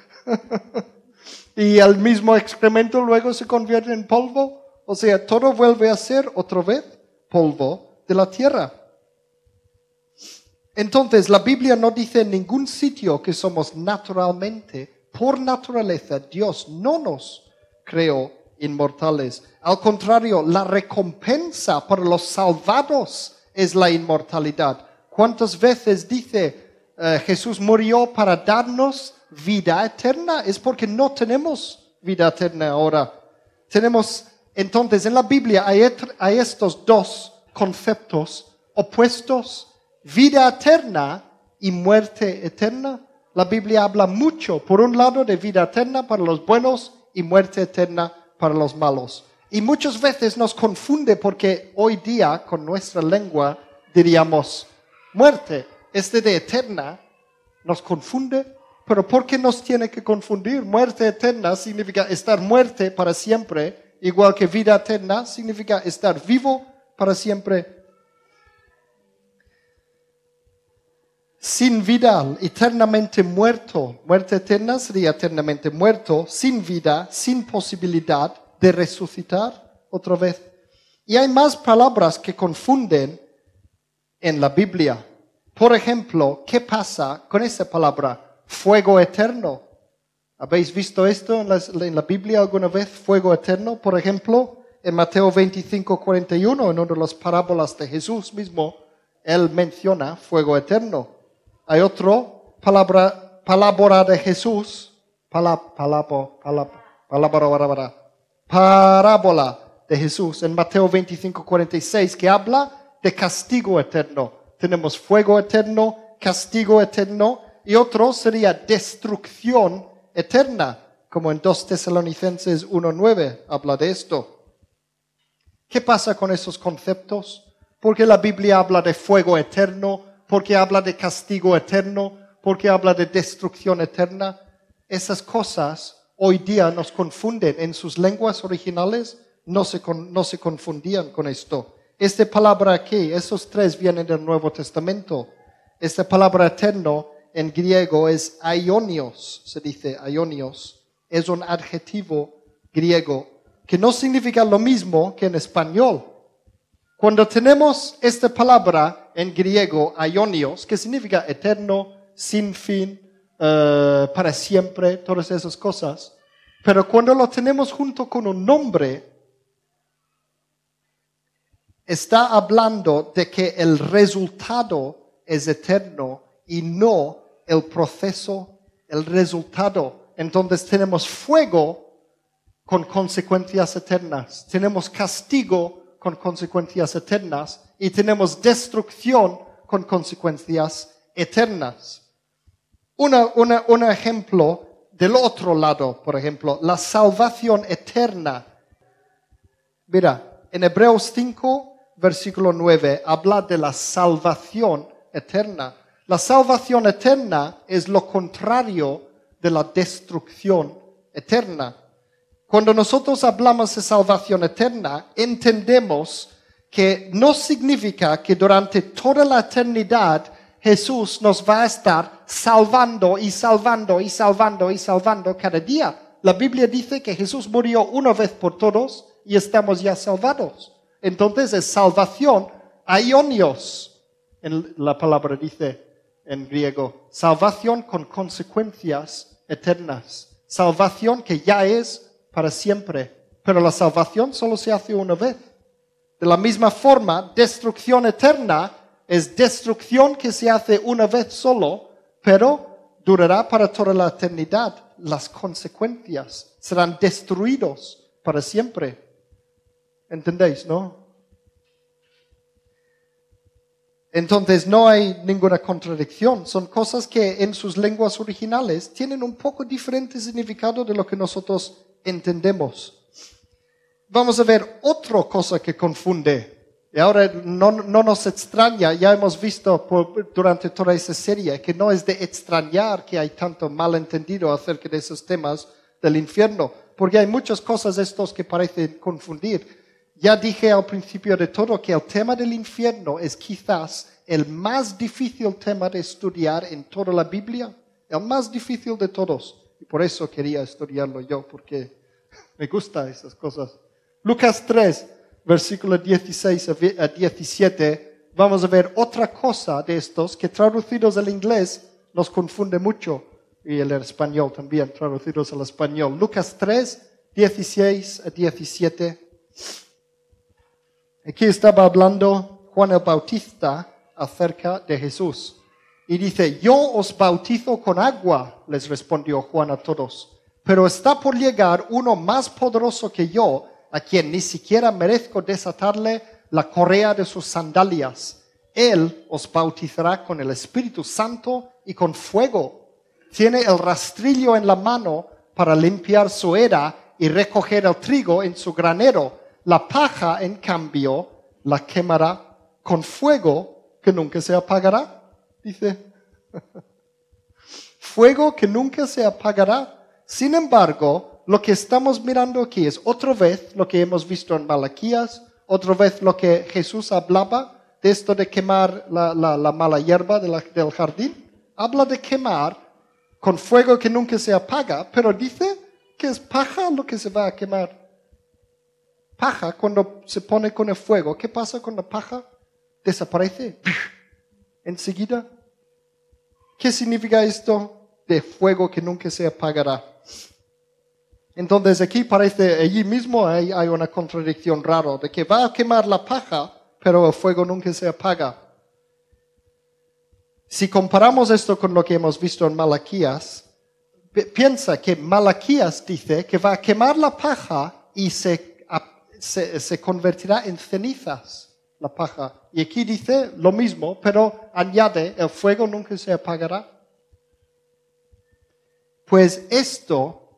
Y el mismo excremento luego se convierte en polvo. O sea, todo vuelve a ser otra vez polvo de la tierra. Entonces, la Biblia no dice en ningún sitio que somos naturalmente, por naturaleza, Dios no nos creó inmortales. Al contrario, la recompensa para los salvados es la inmortalidad. ¿Cuántas veces dice eh, Jesús murió para darnos vida eterna? Es porque no tenemos vida eterna ahora. Tenemos, entonces, en la Biblia hay, hay estos dos conceptos opuestos, vida eterna y muerte eterna. La Biblia habla mucho, por un lado, de vida eterna para los buenos y muerte eterna para los malos. Y muchas veces nos confunde porque hoy día, con nuestra lengua, diríamos muerte. Este de eterna nos confunde, pero ¿por qué nos tiene que confundir? Muerte eterna significa estar muerte para siempre, igual que vida eterna significa estar vivo para siempre. Sin vida, eternamente muerto. Muerte eterna sería eternamente muerto, sin vida, sin posibilidad de resucitar otra vez. Y hay más palabras que confunden en la Biblia. Por ejemplo, ¿qué pasa con esa palabra? Fuego eterno. ¿Habéis visto esto en la, en la Biblia alguna vez? Fuego eterno, por ejemplo, en Mateo 25, 41, en una de las parábolas de Jesús mismo, él menciona fuego eterno. Hay otro palabra, palabra de Jesús, palab- palabra, parábola de Jesús en Mateo 25, 46, que habla de castigo eterno. Tenemos fuego eterno, castigo eterno, y otro sería destrucción eterna, como en 2 Tesalonicenses 1.9 habla de esto. ¿Qué pasa con esos conceptos? Porque la Biblia habla de fuego eterno, porque habla de castigo eterno, porque habla de destrucción eterna. Esas cosas hoy día nos confunden. En sus lenguas originales no se, no se confundían con esto. Esta palabra aquí, esos tres vienen del Nuevo Testamento. Esta palabra eterno en griego es aionios, se dice aionios. Es un adjetivo griego que no significa lo mismo que en español. Cuando tenemos esta palabra en griego, aionios, que significa eterno, sin fin, eh, para siempre, todas esas cosas, pero cuando lo tenemos junto con un nombre, está hablando de que el resultado es eterno y no el proceso, el resultado. Entonces tenemos fuego con consecuencias eternas, tenemos castigo con consecuencias eternas y tenemos destrucción con consecuencias eternas. Una, una- un ejemplo del otro lado, por ejemplo, la salvación eterna. Mira, en Hebreos 5, versículo 9, habla de la salvación eterna. La salvación eterna es lo contrario de la destrucción eterna. Cuando nosotros hablamos de salvación eterna, entendemos que no significa que durante toda la eternidad Jesús nos va a estar salvando y salvando y salvando y salvando cada día. La Biblia dice que Jesús murió una vez por todos y estamos ya salvados. Entonces es salvación, aionios, en la palabra dice en griego, salvación con consecuencias eternas, salvación que ya es para siempre, pero la salvación solo se hace una vez. De la misma forma, destrucción eterna es destrucción que se hace una vez solo, pero durará para toda la eternidad. Las consecuencias serán destruidos para siempre. ¿Entendéis, no? Entonces no hay ninguna contradicción. Son cosas que en sus lenguas originales tienen un poco diferente significado de lo que nosotros entendemos. Vamos a ver otra cosa que confunde Y ahora no, no nos extraña, ya hemos visto durante toda esa serie que no es de extrañar que hay tanto malentendido acerca de esos temas del infierno, porque hay muchas cosas estos que parecen confundir. Ya dije al principio de todo que el tema del infierno es quizás el más difícil tema de estudiar en toda la Biblia, el más difícil de todos. Y por eso quería estudiarlo yo, porque me gustan esas cosas. Lucas 3, versículo 16 a vi- a 17, vamos a ver otra cosa de estos que traducidos al inglés nos confunde mucho y el español también, traducidos al español. Lucas 3, 16 a 17. Aquí estaba hablando Juan el Bautista acerca de Jesús. Y dice, yo os bautizo con agua, les respondió Juan a todos. Pero está por llegar uno más poderoso que yo, a quien ni siquiera merezco desatarle la correa de sus sandalias. Él os bautizará con el Espíritu Santo y con fuego. Tiene el rastrillo en la mano para limpiar su era y recoger el trigo en su granero. La paja, en cambio, la quemará con fuego que nunca se apagará. Dice, fuego que nunca se apagará. Sin embargo, lo que estamos mirando aquí es otra vez lo que hemos visto en Malaquías, otra vez lo que Jesús hablaba de esto de quemar la, la- la mala hierba del jardín. Habla de quemar con fuego que nunca se apaga, pero dice que es paja lo que se va a quemar. Paja, cuando se pone con el fuego, ¿qué pasa con la paja? Desaparece enseguida. ¿Qué significa esto de fuego que nunca se apagará? Entonces aquí parece, allí mismo hay, hay una contradicción rara, de que va a quemar la paja, pero el fuego nunca se apaga. Si comparamos esto con lo que hemos visto en Malaquías, pi- piensa que Malaquías dice que va a quemar la paja y se, se, convertirá en cenizas la paja. Y aquí dice lo mismo, pero añade, el fuego nunca se apagará. Pues esto,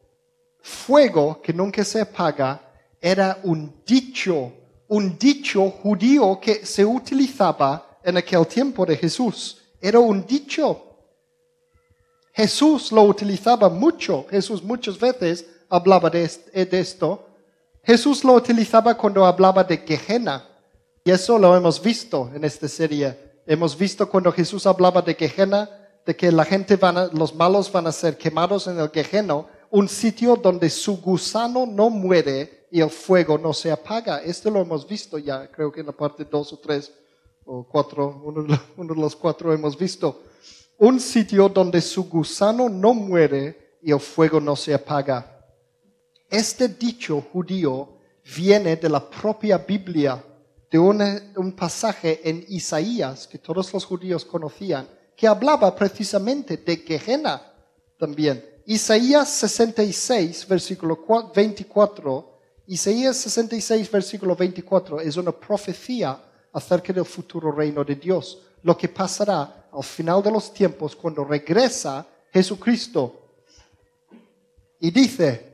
fuego que nunca se apaga, era un dicho, un dicho judío que se utilizaba en aquel tiempo de Jesús. Era un dicho. Jesús lo utilizaba mucho. Jesús muchas veces hablaba de esto. Jesús lo utilizaba cuando hablaba de Gehenna. Y eso lo hemos visto en esta serie. Hemos visto cuando Jesús hablaba de Gehenna, de que la gente van a- los malos van a ser quemados en el Gehenna, un sitio donde su gusano no muere y el fuego no se apaga. Esto lo hemos visto ya, creo que en la parte 2 o 3 o 4, uno, uno de los cuatro hemos visto. Un sitio donde su gusano no muere y el fuego no se apaga. Este dicho judío viene de la propia Biblia, de un pasaje en Isaías que todos los judíos conocían, que hablaba precisamente de Gehenna también. Isaías 66, versículo cua- 24, Isaías 66, versículo 24 es una profecía acerca del futuro reino de Dios, lo que pasará al final de los tiempos cuando regresa Jesucristo. Y dice,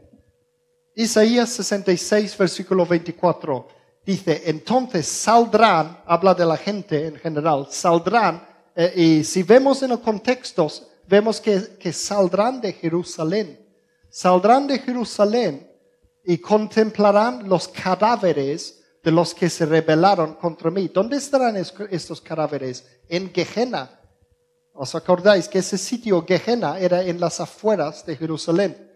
Isaías 66, versículo 24, dice, entonces saldrán, habla de la gente en general, saldrán, eh, y si vemos en el contexto, vemos que, que saldrán de Jerusalén, saldrán de Jerusalén y contemplarán los cadáveres de los que se rebelaron contra mí. ¿Dónde estarán es- estos cadáveres? En Gehenna. ¿Os acordáis que ese sitio, Gehenna, era en las afueras de Jerusalén?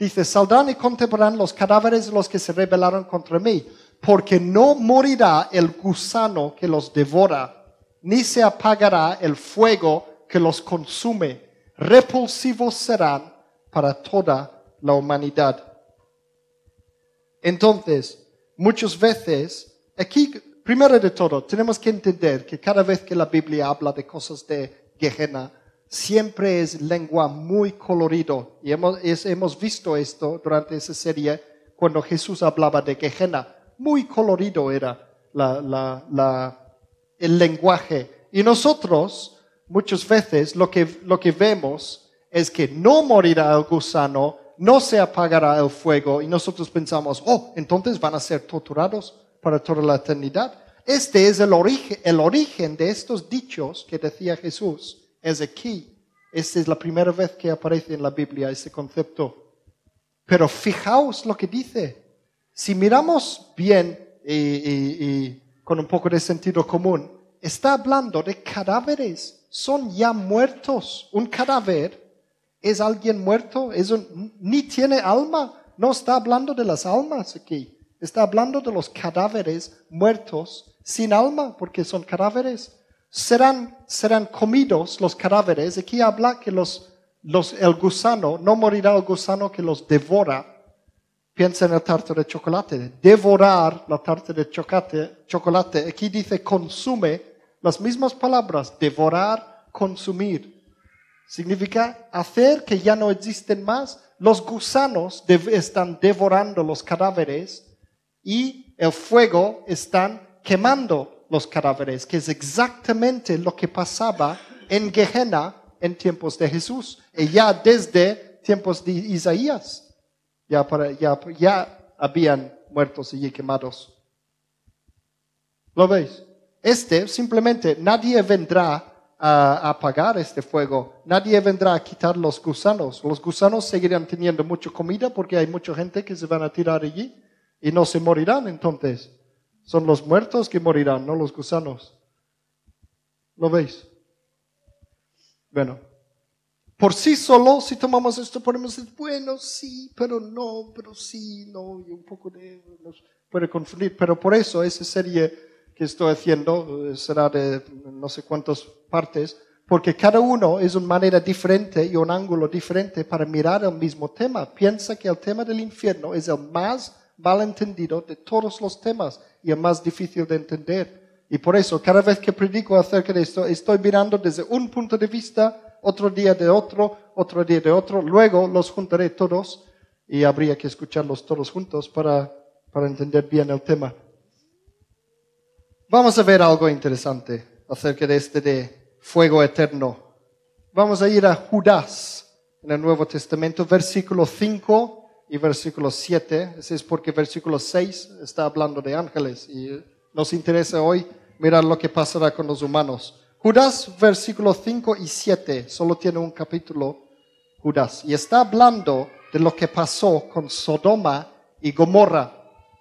Dice, saldrán y contemplarán los cadáveres de los que se rebelaron contra mí, porque no morirá el gusano que los devora, ni se apagará el fuego que los consume. Repulsivos serán para toda la humanidad. Entonces, muchas veces, aquí, primero de todo, tenemos que entender que cada vez que la Biblia habla de cosas de Gehenna, siempre es lengua muy colorido. Y hemos, hemos visto esto durante esa serie cuando Jesús hablaba de Gehenna. Muy colorido era la- la- la- el lenguaje. Y nosotros, muchas veces, lo que, lo que vemos es que no morirá el gusano, no se apagará el fuego, y nosotros pensamos, oh, entonces van a ser torturados para toda la eternidad. Este es el origen, el origen de estos dichos que decía Jesús. Es aquí. Esta es la primera vez que aparece en la Biblia ese concepto. Pero fijaos lo que dice. Si miramos bien y, con un poco de sentido común, está hablando de cadáveres. Son ya muertos. Un cadáver es alguien muerto, es ni tiene alma. No está hablando de las almas aquí. Está hablando de los cadáveres muertos sin alma, porque son cadáveres. Serán, serán comidos los cadáveres. Aquí habla que los, los, el gusano, no morirá el gusano que los devora. Piensa en el tarta de chocolate. Devorar la tarta de chocolate, chocolate. Aquí dice consume las mismas palabras. Devorar, consumir. Significa hacer que ya no existen más. Los gusanos están devorando los cadáveres y el fuego están quemando los cadáveres, que es exactamente lo que pasaba en Gehenna en tiempos de Jesús y ya desde tiempos de Isaías. Ya, para- ya, ya habían muertos allí quemados. ¿Lo veis? Este simplemente nadie vendrá a apagar este fuego, nadie vendrá a quitar los gusanos. Los gusanos seguirán teniendo mucha comida porque hay mucha gente que se van a tirar allí y no se morirán entonces. Son los muertos que morirán, no los gusanos. ¿Lo veis? Bueno, por sí solo, si tomamos esto, podemos decir, bueno, sí, pero no, pero sí, no, y un poco de, nos puede confundir. Pero por eso esa serie que estoy haciendo eh, será de no sé cuántas partes, porque cada uno es una manera diferente y un ángulo diferente para mirar el mismo tema. Piensa que el tema del infierno es el más malentendido de todos los temas y el más difícil de entender. Y por eso, cada vez que predico acerca de esto, estoy mirando desde un punto de vista, otro día de otro, otro día de otro, luego los juntaré todos y habría que escucharlos todos juntos para, para entender bien el tema. Vamos a ver algo interesante acerca de este de fuego eterno. Vamos a ir a Judas en el Nuevo Testamento, versículo 5 y versículo 7. Ese es porque versículo 6 está hablando de ángeles y nos interesa hoy mirar lo que pasará con los humanos. Judas, versículo 5 y 7, solo tiene un capítulo Judas y está hablando de lo que pasó con Sodoma y Gomorra.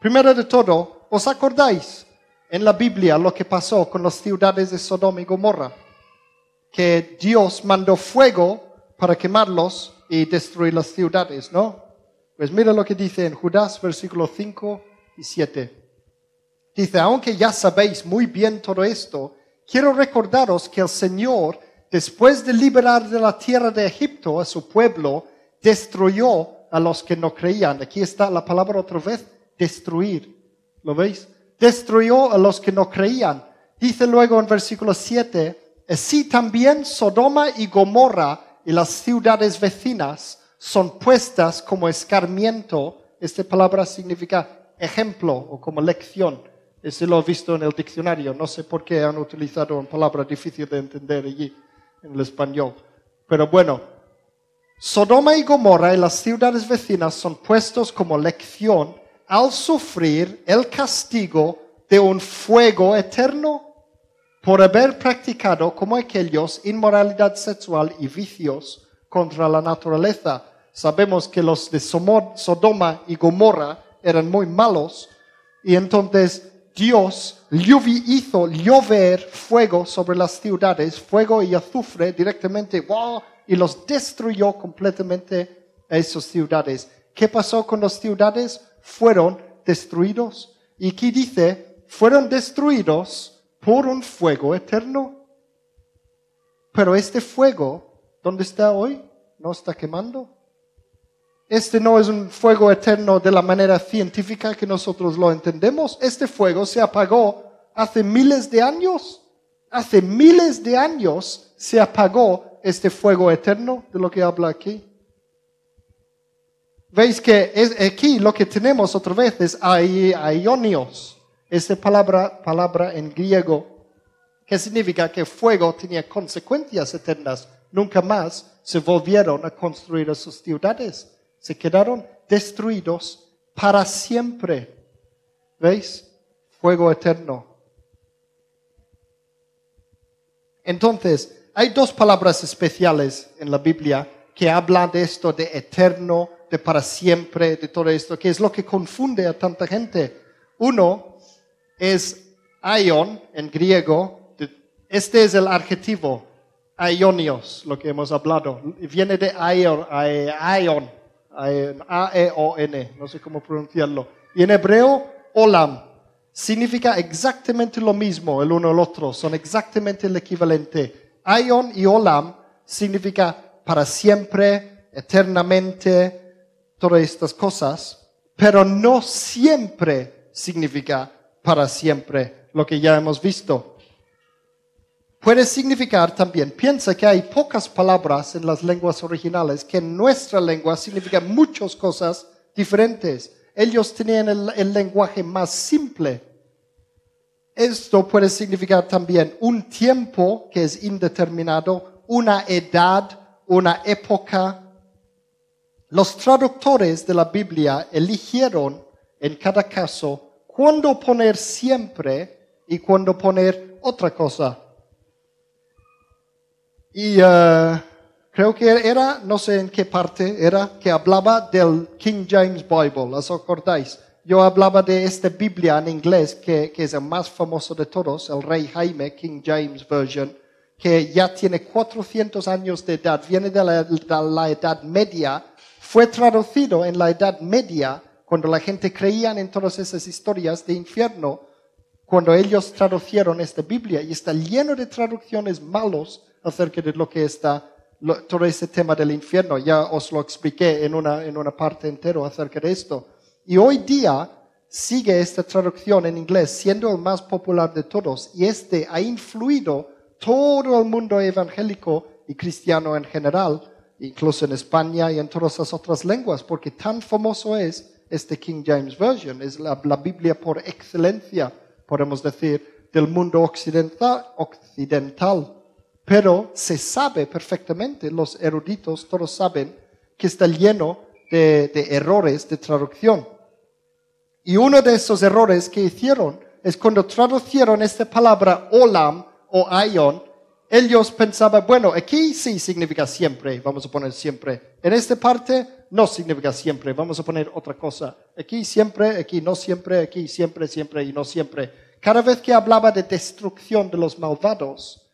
Primero de todo, ¿os acordáis en la Biblia lo que pasó con las ciudades de Sodoma y Gomorra? Que Dios mandó fuego para quemarlos y destruir las ciudades, ¿no? Pues mira lo que dice en Judas, versículo 5 y 7. Dice, aunque ya sabéis muy bien todo esto, quiero recordaros que el Señor, después de liberar de la tierra de Egipto a su pueblo, destruyó a los que no creían. Aquí está la palabra otra vez, destruir. ¿Lo veis? Destruyó a los que no creían. Dice luego en versículo 7, así también Sodoma y Gomorra y las ciudades vecinas son puestas como escarmiento. Esta palabra significa ejemplo o como lección. Ese lo he visto en el diccionario. No sé por qué han utilizado una palabra difícil de entender allí en el español. Pero bueno, Sodoma y Gomorra y las ciudades vecinas son puestos como lección al sufrir el castigo de un fuego eterno por haber practicado como aquellos inmoralidad sexual y vicios contra la naturaleza. Sabemos que los de Sodoma y Gomorra eran muy malos y entonces Dios hizo llover fuego sobre las ciudades, fuego y azufre directamente, ¡wow! y los destruyó completamente a esas ciudades. ¿Qué pasó con las ciudades? Fueron destruidos. Y aquí dice, fueron destruidos por un fuego eterno. Pero este fuego, ¿dónde está hoy? ¿No está quemando? Este no es un fuego eterno de la manera científica que nosotros lo entendemos. Este fuego se apagó hace miles de años. Hace miles de años se apagó este fuego eterno de lo que habla aquí. Veis que es, aquí lo que tenemos otra vez es ai- aionios. Esta palabra, palabra en griego que significa que fuego tenía consecuencias eternas. Nunca más se volvieron a construir sus ciudades. Se quedaron destruidos para siempre. ¿Veis? Fuego eterno. Entonces, hay dos palabras especiales en la Biblia que hablan de esto, de eterno, de para siempre, de todo esto, que es lo que confunde a tanta gente. Uno es aion en griego. Este es el adjetivo, aionios, lo que hemos hablado. Viene de aion, aion, A-E-O-N, no sé cómo pronunciarlo. Y en hebreo, olam. Significa exactamente lo mismo el uno el otro, son exactamente el equivalente. Aion y olam significa para siempre, eternamente, todas estas cosas, pero no siempre significa para siempre, lo que ya hemos visto. Puede significar también, piensa que hay pocas palabras en las lenguas originales que en nuestra lengua significan muchas cosas diferentes. Ellos tenían el, el lenguaje más simple. Esto puede significar también un tiempo que es indeterminado, una edad, una época. Los traductores de la Biblia eligieron en cada caso cuándo poner siempre y cuándo poner otra cosa. Y eh, creo que era, no sé en qué parte era, que hablaba del King James Bible, ¿os acordáis? Yo hablaba de esta Biblia en inglés, que, que es el más famoso de todos, el Rey Jaime, King James Version, que ya tiene 400 años de edad, viene de la, de la Edad Media, fue traducido en la Edad Media, cuando la gente creía en todas esas historias de infierno, cuando ellos traducieron esta Biblia, y está lleno de traducciones malos acerca de lo que está, todo ese tema del infierno. Ya os lo expliqué en una, en una parte entera acerca de esto. Y hoy día sigue esta traducción en inglés siendo el más popular de todos, y este ha influido todo el mundo evangélico y cristiano en general, incluso en España y en todas las otras lenguas, porque tan famoso es este King James Version, es la, Biblia por excelencia, podemos decir, del mundo occidental. Pero se sabe perfectamente, los eruditos todos saben, que está lleno de, errores de traducción. Y uno de esos errores que hicieron es cuando traducieron esta palabra olam o aion, ellos pensaban, bueno, aquí sí significa siempre, vamos a poner siempre. En esta parte no significa siempre, vamos a poner otra cosa. Aquí siempre, aquí no siempre, aquí siempre, siempre y no siempre. Cada vez que hablaba de destrucción de los malvados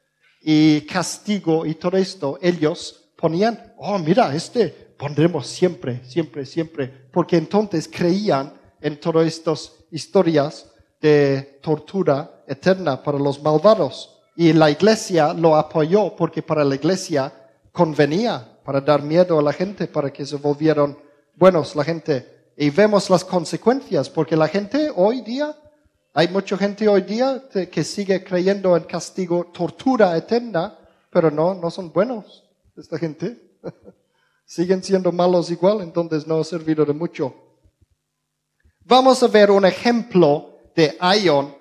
y castigo y todo esto, ellos ponían, oh, mira, este pondremos siempre, siempre, siempre, porque entonces creían en todas estas historias de tortura eterna para los malvados. Y la iglesia lo apoyó porque para la iglesia convenía para dar miedo a la gente, para que se volvieran buenos la gente. Y vemos las consecuencias, porque la gente hoy día, hay mucha gente hoy día que sigue creyendo en castigo, tortura eterna, pero no, no son buenos esta gente. Siguen siendo malos igual, entonces no ha servido de mucho. Vamos a ver un ejemplo de Aion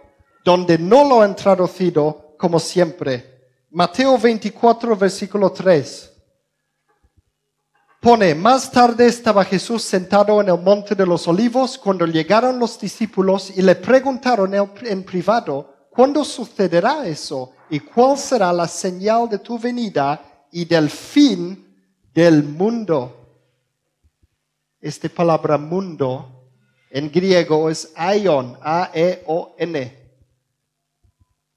donde no lo han traducido como siempre. Mateo 24, versículo 3. Pone, más tarde estaba Jesús sentado en el monte de los olivos cuando llegaron los discípulos y le preguntaron en- privado, ¿cuándo sucederá eso? ¿Y cuál será la señal de tu venida y del fin del mundo? Esta palabra mundo en griego es aion, A-E-O-N.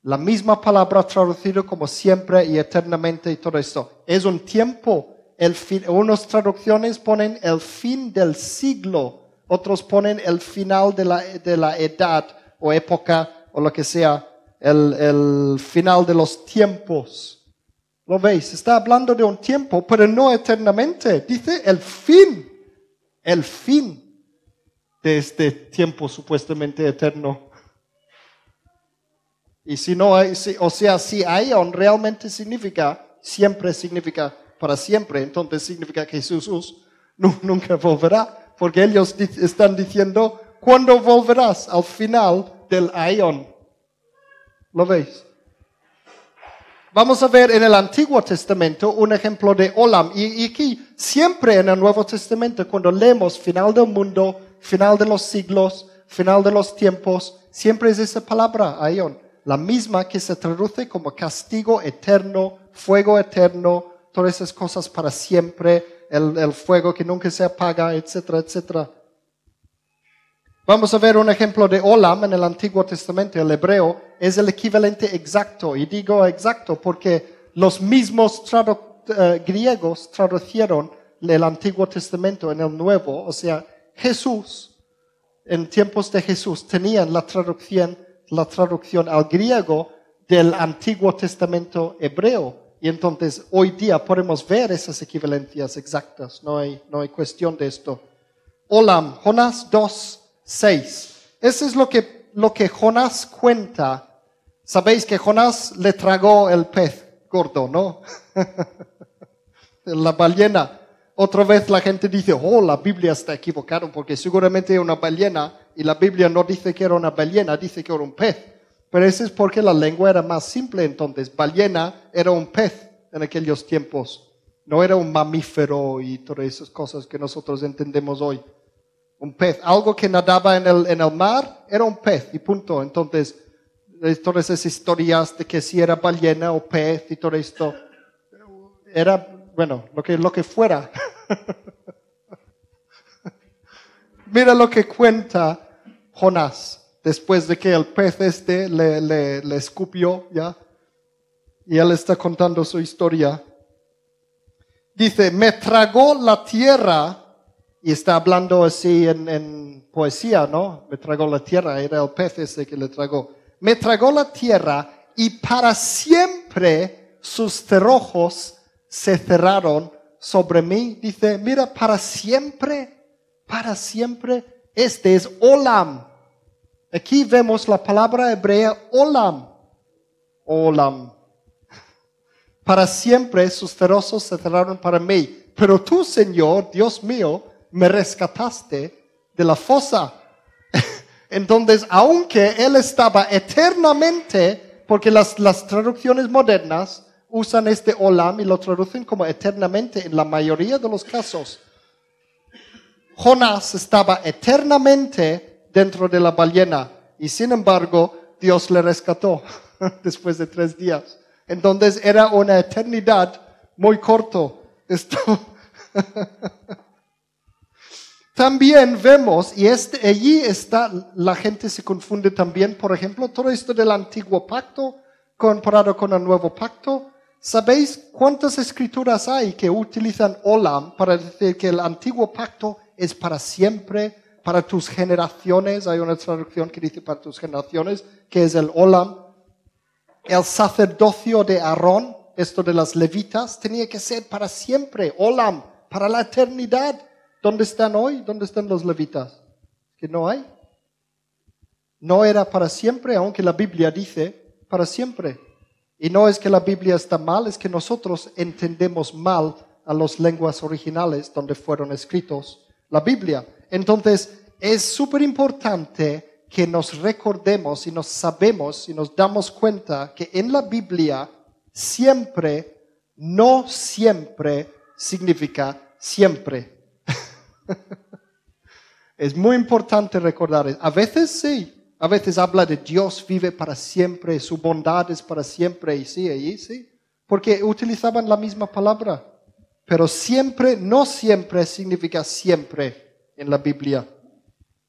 La misma palabra traducido como siempre y eternamente y todo esto. Es un tiempo. El fin, unas traducciones ponen el fin del siglo, otros ponen el final de la, de la edad o época o lo que sea, el, el final de los tiempos. ¿Lo veis? Está hablando de un tiempo, pero no eternamente. Dice el fin, el fin de este tiempo supuestamente eterno. Y si no hay, si- o sea, si Aion realmente significa, siempre significa para siempre, entonces significa que Jesús nu- nunca volverá, porque ellos están diciendo, ¿cuándo volverás? Al final del Aion. ¿Lo veis? Vamos a ver en el Antiguo Testamento un ejemplo de Olam. Y aquí, siempre en el Nuevo Testamento, cuando leemos final del mundo, final de los siglos, final de los tiempos, siempre es esa palabra, Aion. la misma que se traduce como castigo eterno, fuego eterno, esas cosas para siempre, el, fuego que nunca se apaga, etcétera, etcétera. Vamos a ver un ejemplo de Olam en el Antiguo Testamento, el hebreo, es el equivalente exacto. Y digo exacto porque los mismos eh, griegos traducieron el Antiguo Testamento en el Nuevo. O sea, Jesús, en tiempos de Jesús, tenían la traducción, la traducción al griego del Antiguo Testamento hebreo. Y entonces hoy día podemos ver esas equivalencias exactas. No hay, no hay cuestión de esto. Olam, Jonás 2, 6. Eso es lo que, lo que Jonás cuenta. Sabéis que Jonás le tragó el pez gordo, ¿no? la ballena. Otra vez la gente dice, oh, la Biblia está equivocada porque seguramente era una ballena y la Biblia no dice que era una ballena, dice que era un pez. Pero eso es porque la lengua era más simple entonces. Ballena era un pez en aquellos tiempos. No era un mamífero y todas esas cosas que nosotros entendemos hoy un pez, algo que nadaba en el, en el mar, era un pez y punto. Entonces, todas esas historias de que si era ballena o pez y todo esto, era, bueno, lo que, lo que fuera. Mira lo que cuenta Jonás después de que el pez este le, le, le escupió, ¿ya? Y él está contando su historia. Dice, me tragó la tierra y está hablando así en, en, poesía, ¿no? Me tragó la tierra, era el pez ese que le tragó. Me tragó la tierra y para siempre sus cerrojos se cerraron sobre mí. Dice, mira, para siempre, para siempre. Este es Olam. Aquí vemos la palabra hebrea Olam. Olam. Para siempre sus cerrojos se cerraron para mí. Pero tú, Señor, Dios mío, me rescataste de la fosa. Entonces, aunque Él estaba eternamente, porque las, las traducciones modernas usan este olam y lo traducen como eternamente en la mayoría de los casos. Jonás estaba eternamente dentro de la ballena y sin embargo Dios le rescató después de tres días. Entonces era una eternidad muy corto. Esto También vemos, y este, allí está, la gente se confunde también, por ejemplo, todo esto del antiguo pacto comparado con el nuevo pacto. ¿Sabéis cuántas escrituras hay que utilizan Olam para decir que el antiguo pacto es para siempre, para tus generaciones? Hay una traducción que dice para tus generaciones, que es el Olam. El sacerdocio de Aarón, esto de las levitas, tenía que ser para siempre, Olam, para la eternidad. ¿Dónde están hoy? ¿Dónde están los levitas? Que no hay. No era para siempre, aunque la Biblia dice para siempre. Y no es que la Biblia está mal, es que nosotros entendemos mal a las lenguas originales donde fueron escritos la Biblia. Entonces, es súper importante que nos recordemos y nos sabemos y nos damos cuenta que en la Biblia siempre, no siempre significa siempre. es muy importante recordar. A veces sí, a veces habla de Dios vive para siempre, su bondad es para siempre, y sí, y sí, porque utilizaban la misma palabra. Pero siempre, no siempre significa siempre en la Biblia.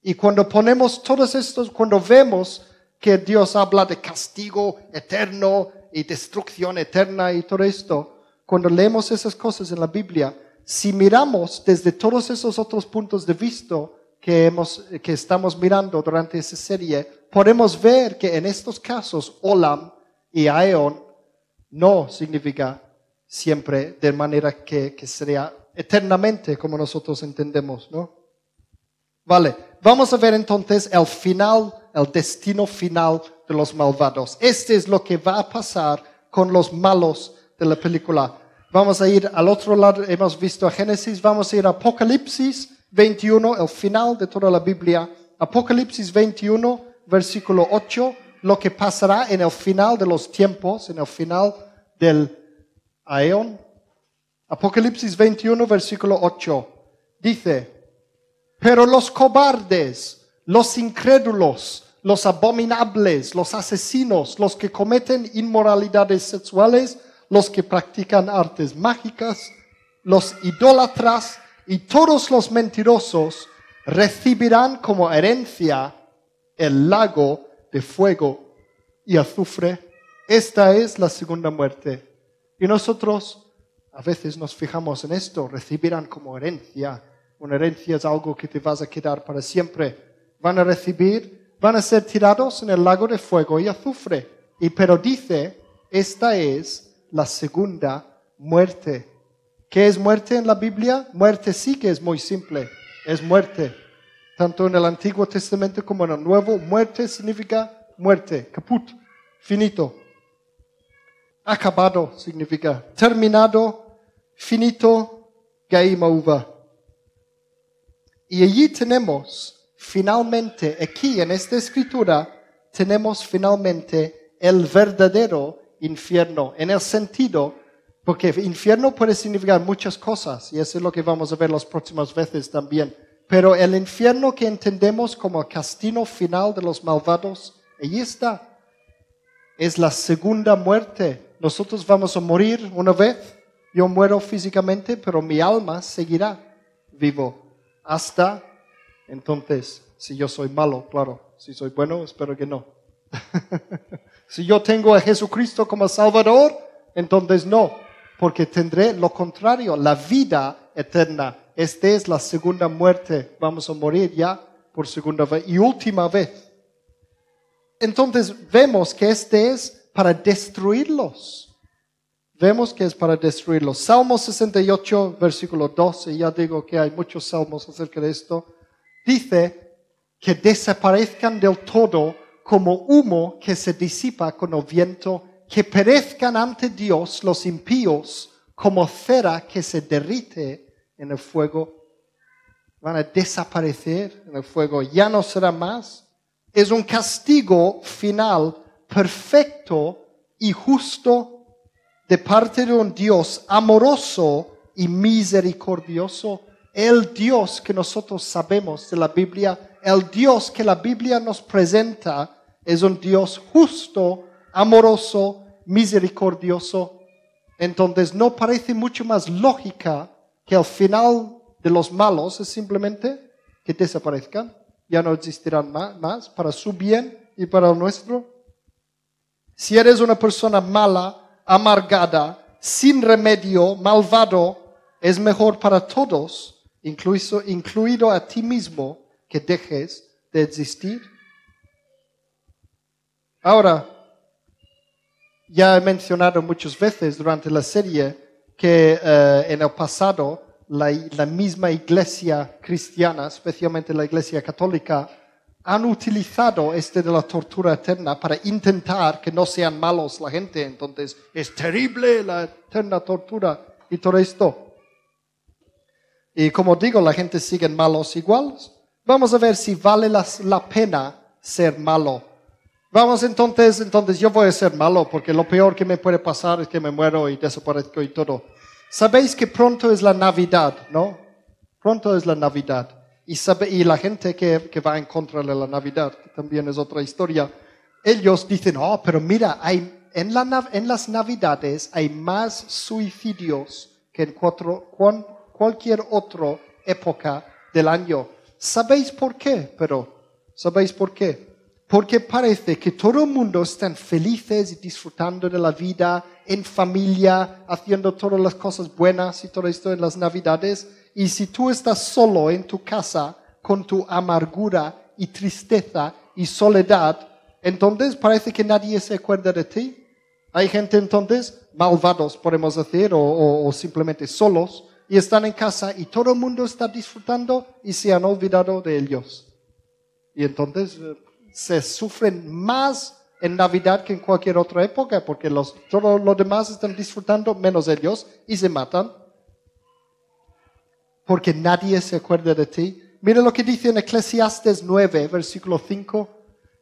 Y cuando ponemos todos estos, cuando vemos que Dios habla de castigo eterno y destrucción eterna y todo esto, cuando leemos esas cosas en la Biblia, si miramos desde todos esos otros puntos de vista que, hemos, que estamos mirando durante esa serie, podemos ver que en estos casos Olam y Aeon no significa siempre de manera que, que sería eternamente como nosotros entendemos, ¿no? Vale, vamos a ver entonces el final, el destino final de los malvados. Este es lo que va a pasar con los malos de la película. Vamos a ir al otro lado, hemos visto a Génesis, vamos a ir a Apocalipsis 21, el final de toda la Biblia. Apocalipsis 21, versículo 8, lo que pasará en el final de los tiempos, en el final del Aeon. Apocalipsis 21, versículo 8, dice, pero los cobardes, los incrédulos, los abominables, los asesinos, los que cometen inmoralidades sexuales, los que practican artes mágicas, los idólatras y todos los mentirosos recibirán como herencia el lago de fuego y azufre. Esta es la segunda muerte. Y nosotros a veces nos fijamos en esto, recibirán como herencia. Una herencia es algo que te vas a quedar para siempre. Van a recibir, van a ser tirados en el lago de fuego y azufre. Y pero dice, esta es la segunda muerte. ¿Qué es muerte en la Biblia? Muerte sí que es muy simple. Es muerte. Tanto en el Antiguo Testamento como en el Nuevo, muerte significa muerte, caput, finito. Acabado significa terminado, finito, gaimauva. Y allí tenemos, finalmente, aquí en esta escritura, tenemos finalmente el verdadero infierno, en el sentido, porque infierno puede significar muchas cosas, y eso es lo que vamos a ver las próximas veces también. Pero el infierno que entendemos como castigo final de los malvados, allí está. Es la segunda muerte, nosotros vamos a morir una vez, yo muero físicamente, pero mi alma seguirá vivo hasta entonces, si yo soy malo, claro, si soy bueno, espero que no. si yo tengo a Jesucristo como Salvador, entonces no, porque tendré lo contrario, la vida eterna. Esta es la segunda muerte, vamos a morir ya por segunda vez y última vez. Entonces vemos que este es para destruirlos. Vemos que es para destruirlos. Salmo 68, versículo 12, ya digo que hay muchos salmos acerca de esto, dice que desaparezcan del todo como humo que se disipa con el viento, que perezcan ante Dios los impíos como cera que se derrite en el fuego. Van a desaparecer en el fuego, ya no será más. Es un castigo final perfecto y justo de parte de un Dios amoroso y misericordioso. El Dios que nosotros sabemos de la Biblia, el Dios que la Biblia nos presenta, es un Dios justo, amoroso, misericordioso. Entonces no parece mucho más lógica que el final de los malos es simplemente que desaparezcan, ya no existirán más para su bien y para el nuestro. Si eres una persona mala, amargada, sin remedio, malvado, es mejor para todos, incluso, incluido a ti mismo, que dejes de existir. Ahora, ya he mencionado muchas veces durante la serie que eh, en el pasado la, la misma iglesia cristiana, especialmente la iglesia católica, han utilizado este de la tortura eterna para intentar que no sean malos la gente. Entonces, es terrible la eterna tortura y todo esto. Y como digo, la gente sigue malos iguales. Vamos a ver si vale la, la pena ser malo. Vamos entonces, entonces yo voy a ser malo porque lo peor que me puede pasar es que me muero y desaparezco y todo. Sabéis que pronto es la Navidad, ¿no? Pronto es la Navidad. Y, sabe, y la gente que, que, va en contra de la Navidad, que también es otra historia, ellos dicen, oh, pero mira, hay, en, la, en las Navidades hay más suicidios que en cuatro, cuan, cualquier otra época del año. ¿Sabéis por qué? Pero, ¿sabéis por qué? Porque parece que todo el mundo está felices y disfrutando de la vida, en familia, haciendo todas las cosas buenas y todo esto en las Navidades y si tú estás solo en tu casa con tu amargura y tristeza y soledad, entonces parece que nadie se acuerda de ti. Hay gente entonces malvados, podemos decir, o, simplemente solos, y están en casa y todo el mundo está disfrutando y se han olvidado de ellos. Y entonces eh, se sufren más en Navidad que en cualquier otra época, porque los, todos los demás están disfrutando menos ellos y se matan porque nadie se acuerda de ti. Mira lo que dice en Eclesiastes 9, versículo 5.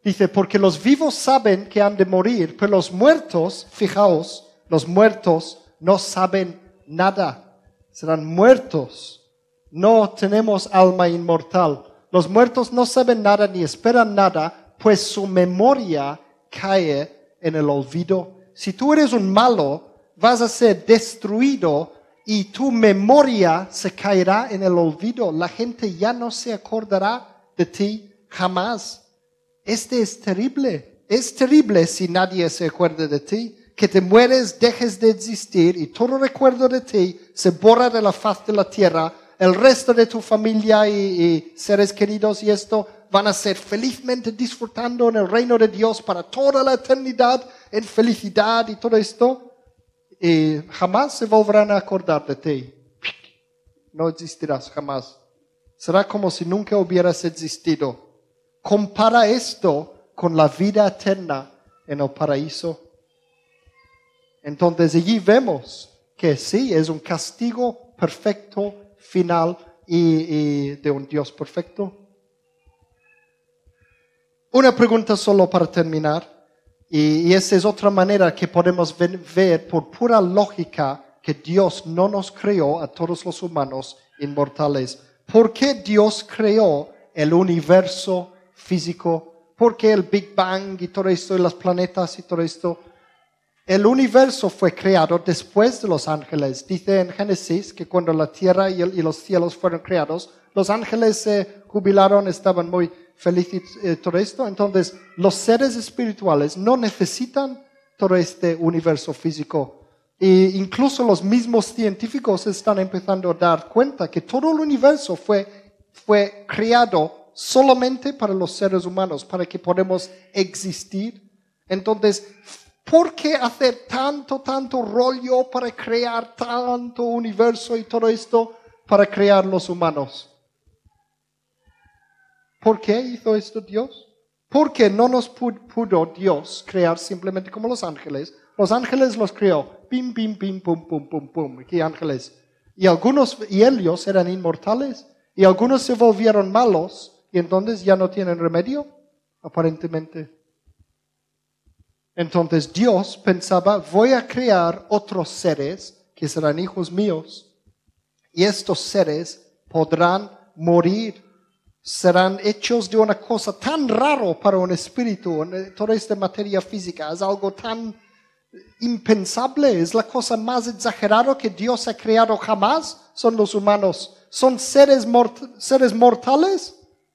Dice, porque los vivos saben que han de morir, pero los muertos, fijaos, los muertos no saben nada. Serán muertos. No tenemos alma inmortal. Los muertos no saben nada ni esperan nada pues su memoria cae en el olvido. Si tú eres un malo, vas a ser destruido y tu memoria se caerá en el olvido. La gente ya no se acordará de ti jamás. Este es terrible. Es terrible si nadie se acuerda de ti. Que te mueres, dejes de existir y todo recuerdo de ti se borra de la faz de la tierra. El resto de tu familia y, y seres queridos y esto van a ser felizmente disfrutando en el reino de Dios para toda la eternidad en felicidad y todo esto. Y jamás se volverán a acordar de ti. No existirás jamás. Será como si nunca hubieras existido. Compara esto con la vida eterna en el paraíso. Entonces allí vemos que sí, es un castigo perfecto, final y, y de un Dios perfecto. Una pregunta solo para terminar. Y, esa es otra manera que podemos ver, por pura lógica que Dios no nos creó a todos los humanos inmortales. ¿Por qué Dios creó el universo físico? ¿Por qué el Big Bang y todo esto y los planetas y todo esto? El universo fue creado después de los ángeles. Dice en Génesis que cuando la tierra y, y los cielos fueron creados, los ángeles se jubilaron, estaban muy felices y todo esto. Entonces, los seres espirituales no necesitan todo este universo físico. E incluso los mismos científicos están empezando a dar cuenta que todo el universo fue, fue creado solamente para los seres humanos, para que podamos existir. Entonces, ¿por qué hacer tanto, tanto rollo para crear tanto universo y todo esto para crear los humanos? ¿Por qué hizo esto Dios? ¿Por qué no nos pu- pudo Dios crear simplemente como los ángeles? Los ángeles los creó. Pim, pim, pim, pum, pum, pum, pum. ¿Qué ángeles? Y algunos, y ellos eran inmortales. Y algunos se volvieron malos. Y entonces ya no tienen remedio, aparentemente. Entonces Dios pensaba, voy a crear otros seres que serán hijos míos. Y estos seres podrán morir serán hechos de una cosa tan raro para un espíritu, toda esta materia física, es algo tan impensable, es la cosa más exagerada que Dios ha creado jamás, son los humanos. ¿Son seres, mort- seres mortales?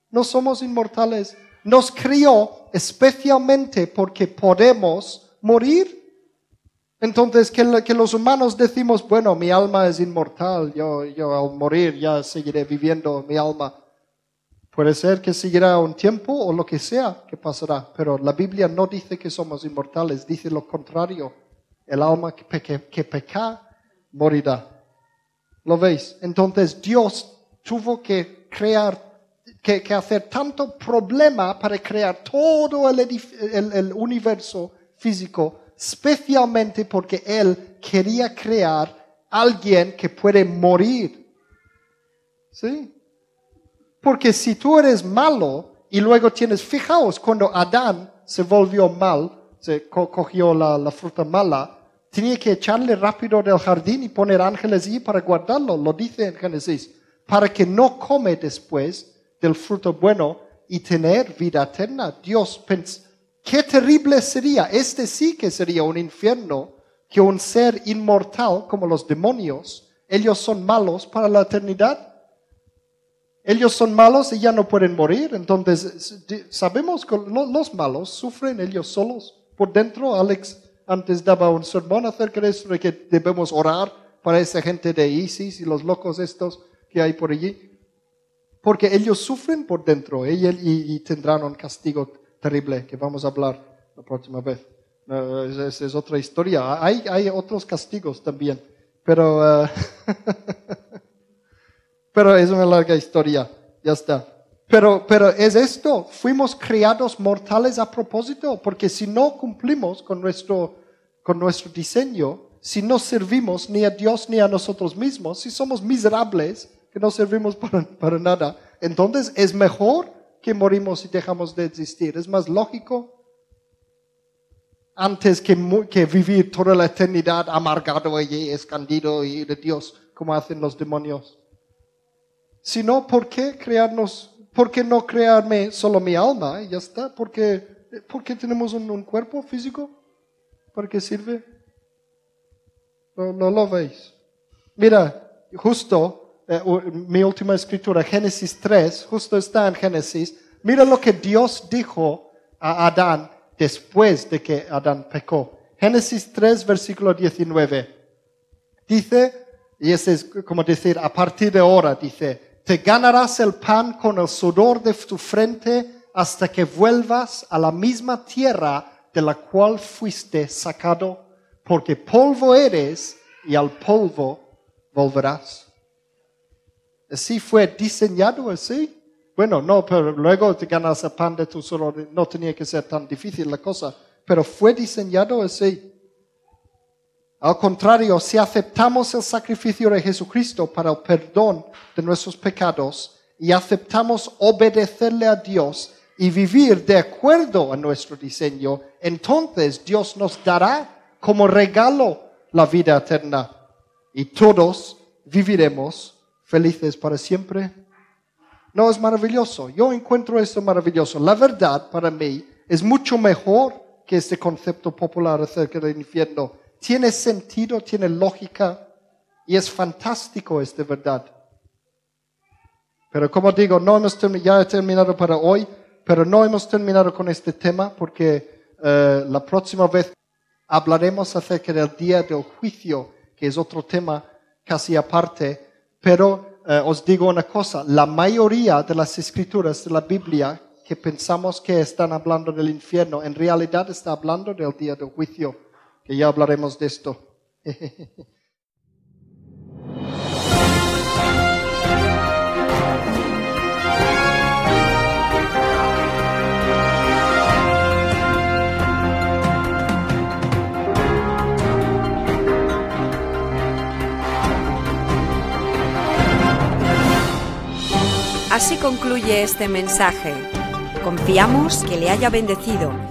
No somos inmortales. Nos crió especialmente porque podemos morir. Entonces, que, que los humanos decimos, bueno, mi alma es inmortal, yo, yo al morir ya seguiré viviendo mi alma. Puede ser que seguirá un tiempo o lo que sea que pasará, pero la Biblia no dice que somos inmortales, dice lo contrario. El alma que, peca morirá. ¿Lo veis? Entonces Dios tuvo que crear, que, hacer tanto problema para crear todo el universo físico, especialmente porque Él quería crear alguien que puede morir. ¿Sí? Porque si tú eres malo y luego tienes, fijaos, cuando Adán se volvió mal, se co- cogió la, la fruta mala, tenía que echarle rápido del jardín y poner ángeles allí para guardarlo, lo dice en Génesis, para que no come después del fruto bueno y tener vida eterna. Dios pensó, qué terrible sería, este sí que sería un infierno, que un ser inmortal como los demonios, ellos son malos para la eternidad. Ellos son malos y ya no pueden morir. Entonces, sabemos que lo- los malos sufren ellos solos. Por dentro, Alex antes daba un sermón acerca de eso, de que debemos orar para esa gente de ISIS y los locos estos que hay por allí. Porque ellos sufren por dentro y, y- y tendrán un castigo terrible que vamos a hablar la próxima vez. No, esa es, otra historia. Hay, hay otros castigos también. Pero... eh, Pero es una larga historia, ya está. Pero, pero es esto, fuimos creados mortales a propósito, porque si no cumplimos con nuestro, con nuestro diseño, si no servimos ni a Dios ni a nosotros mismos, si somos miserables, que no servimos para, para nada, entonces es mejor que morimos y dejamos de existir. Es más lógico antes que, que vivir toda la eternidad amargado y escondido y de Dios, como hacen los demonios. Si no, ¿por qué crearnos ¿por qué no crearme solo mi alma? Y ya está. ¿Por qué, por qué tenemos un, cuerpo físico? ¿Para qué sirve? No, no lo veis. Mira, justo eh, mi última escritura, Génesis 3, justo está en Génesis. Mira lo que Dios dijo a Adán después de que Adán pecó. Génesis 3, versículo 19. Dice, y ese es como decir, a partir de ahora, dice, te ganarás el pan con el sudor de tu frente hasta que vuelvas a la misma tierra de la cual fuiste sacado, porque polvo eres y al polvo volverás. Así fue diseñado así. Bueno, no, pero luego te ganas el pan de tu sudor, no tenía que ser tan difícil la cosa, pero fue diseñado así. Al contrario, si aceptamos el sacrificio de Jesucristo para el perdón de nuestros pecados y aceptamos obedecerle a Dios y vivir de acuerdo a nuestro diseño, entonces Dios nos dará como regalo la vida eterna y todos viviremos felices para siempre. No es maravilloso. Yo encuentro esto maravilloso. La verdad para mí es mucho mejor que este concepto popular acerca del infierno. Tiene sentido, tiene lógica y es fantástico, es de verdad. Pero como digo, no hemos ya he terminado para hoy, pero no hemos terminado con este tema porque eh, la próxima vez hablaremos acerca del día del juicio, que es otro tema casi aparte. Pero eh, os digo una cosa, la mayoría de las escrituras de la Biblia que pensamos que están hablando del infierno, en realidad está hablando del día del juicio, que ya hablaremos de esto. Así concluye este mensaje. Confiamos que le haya bendecido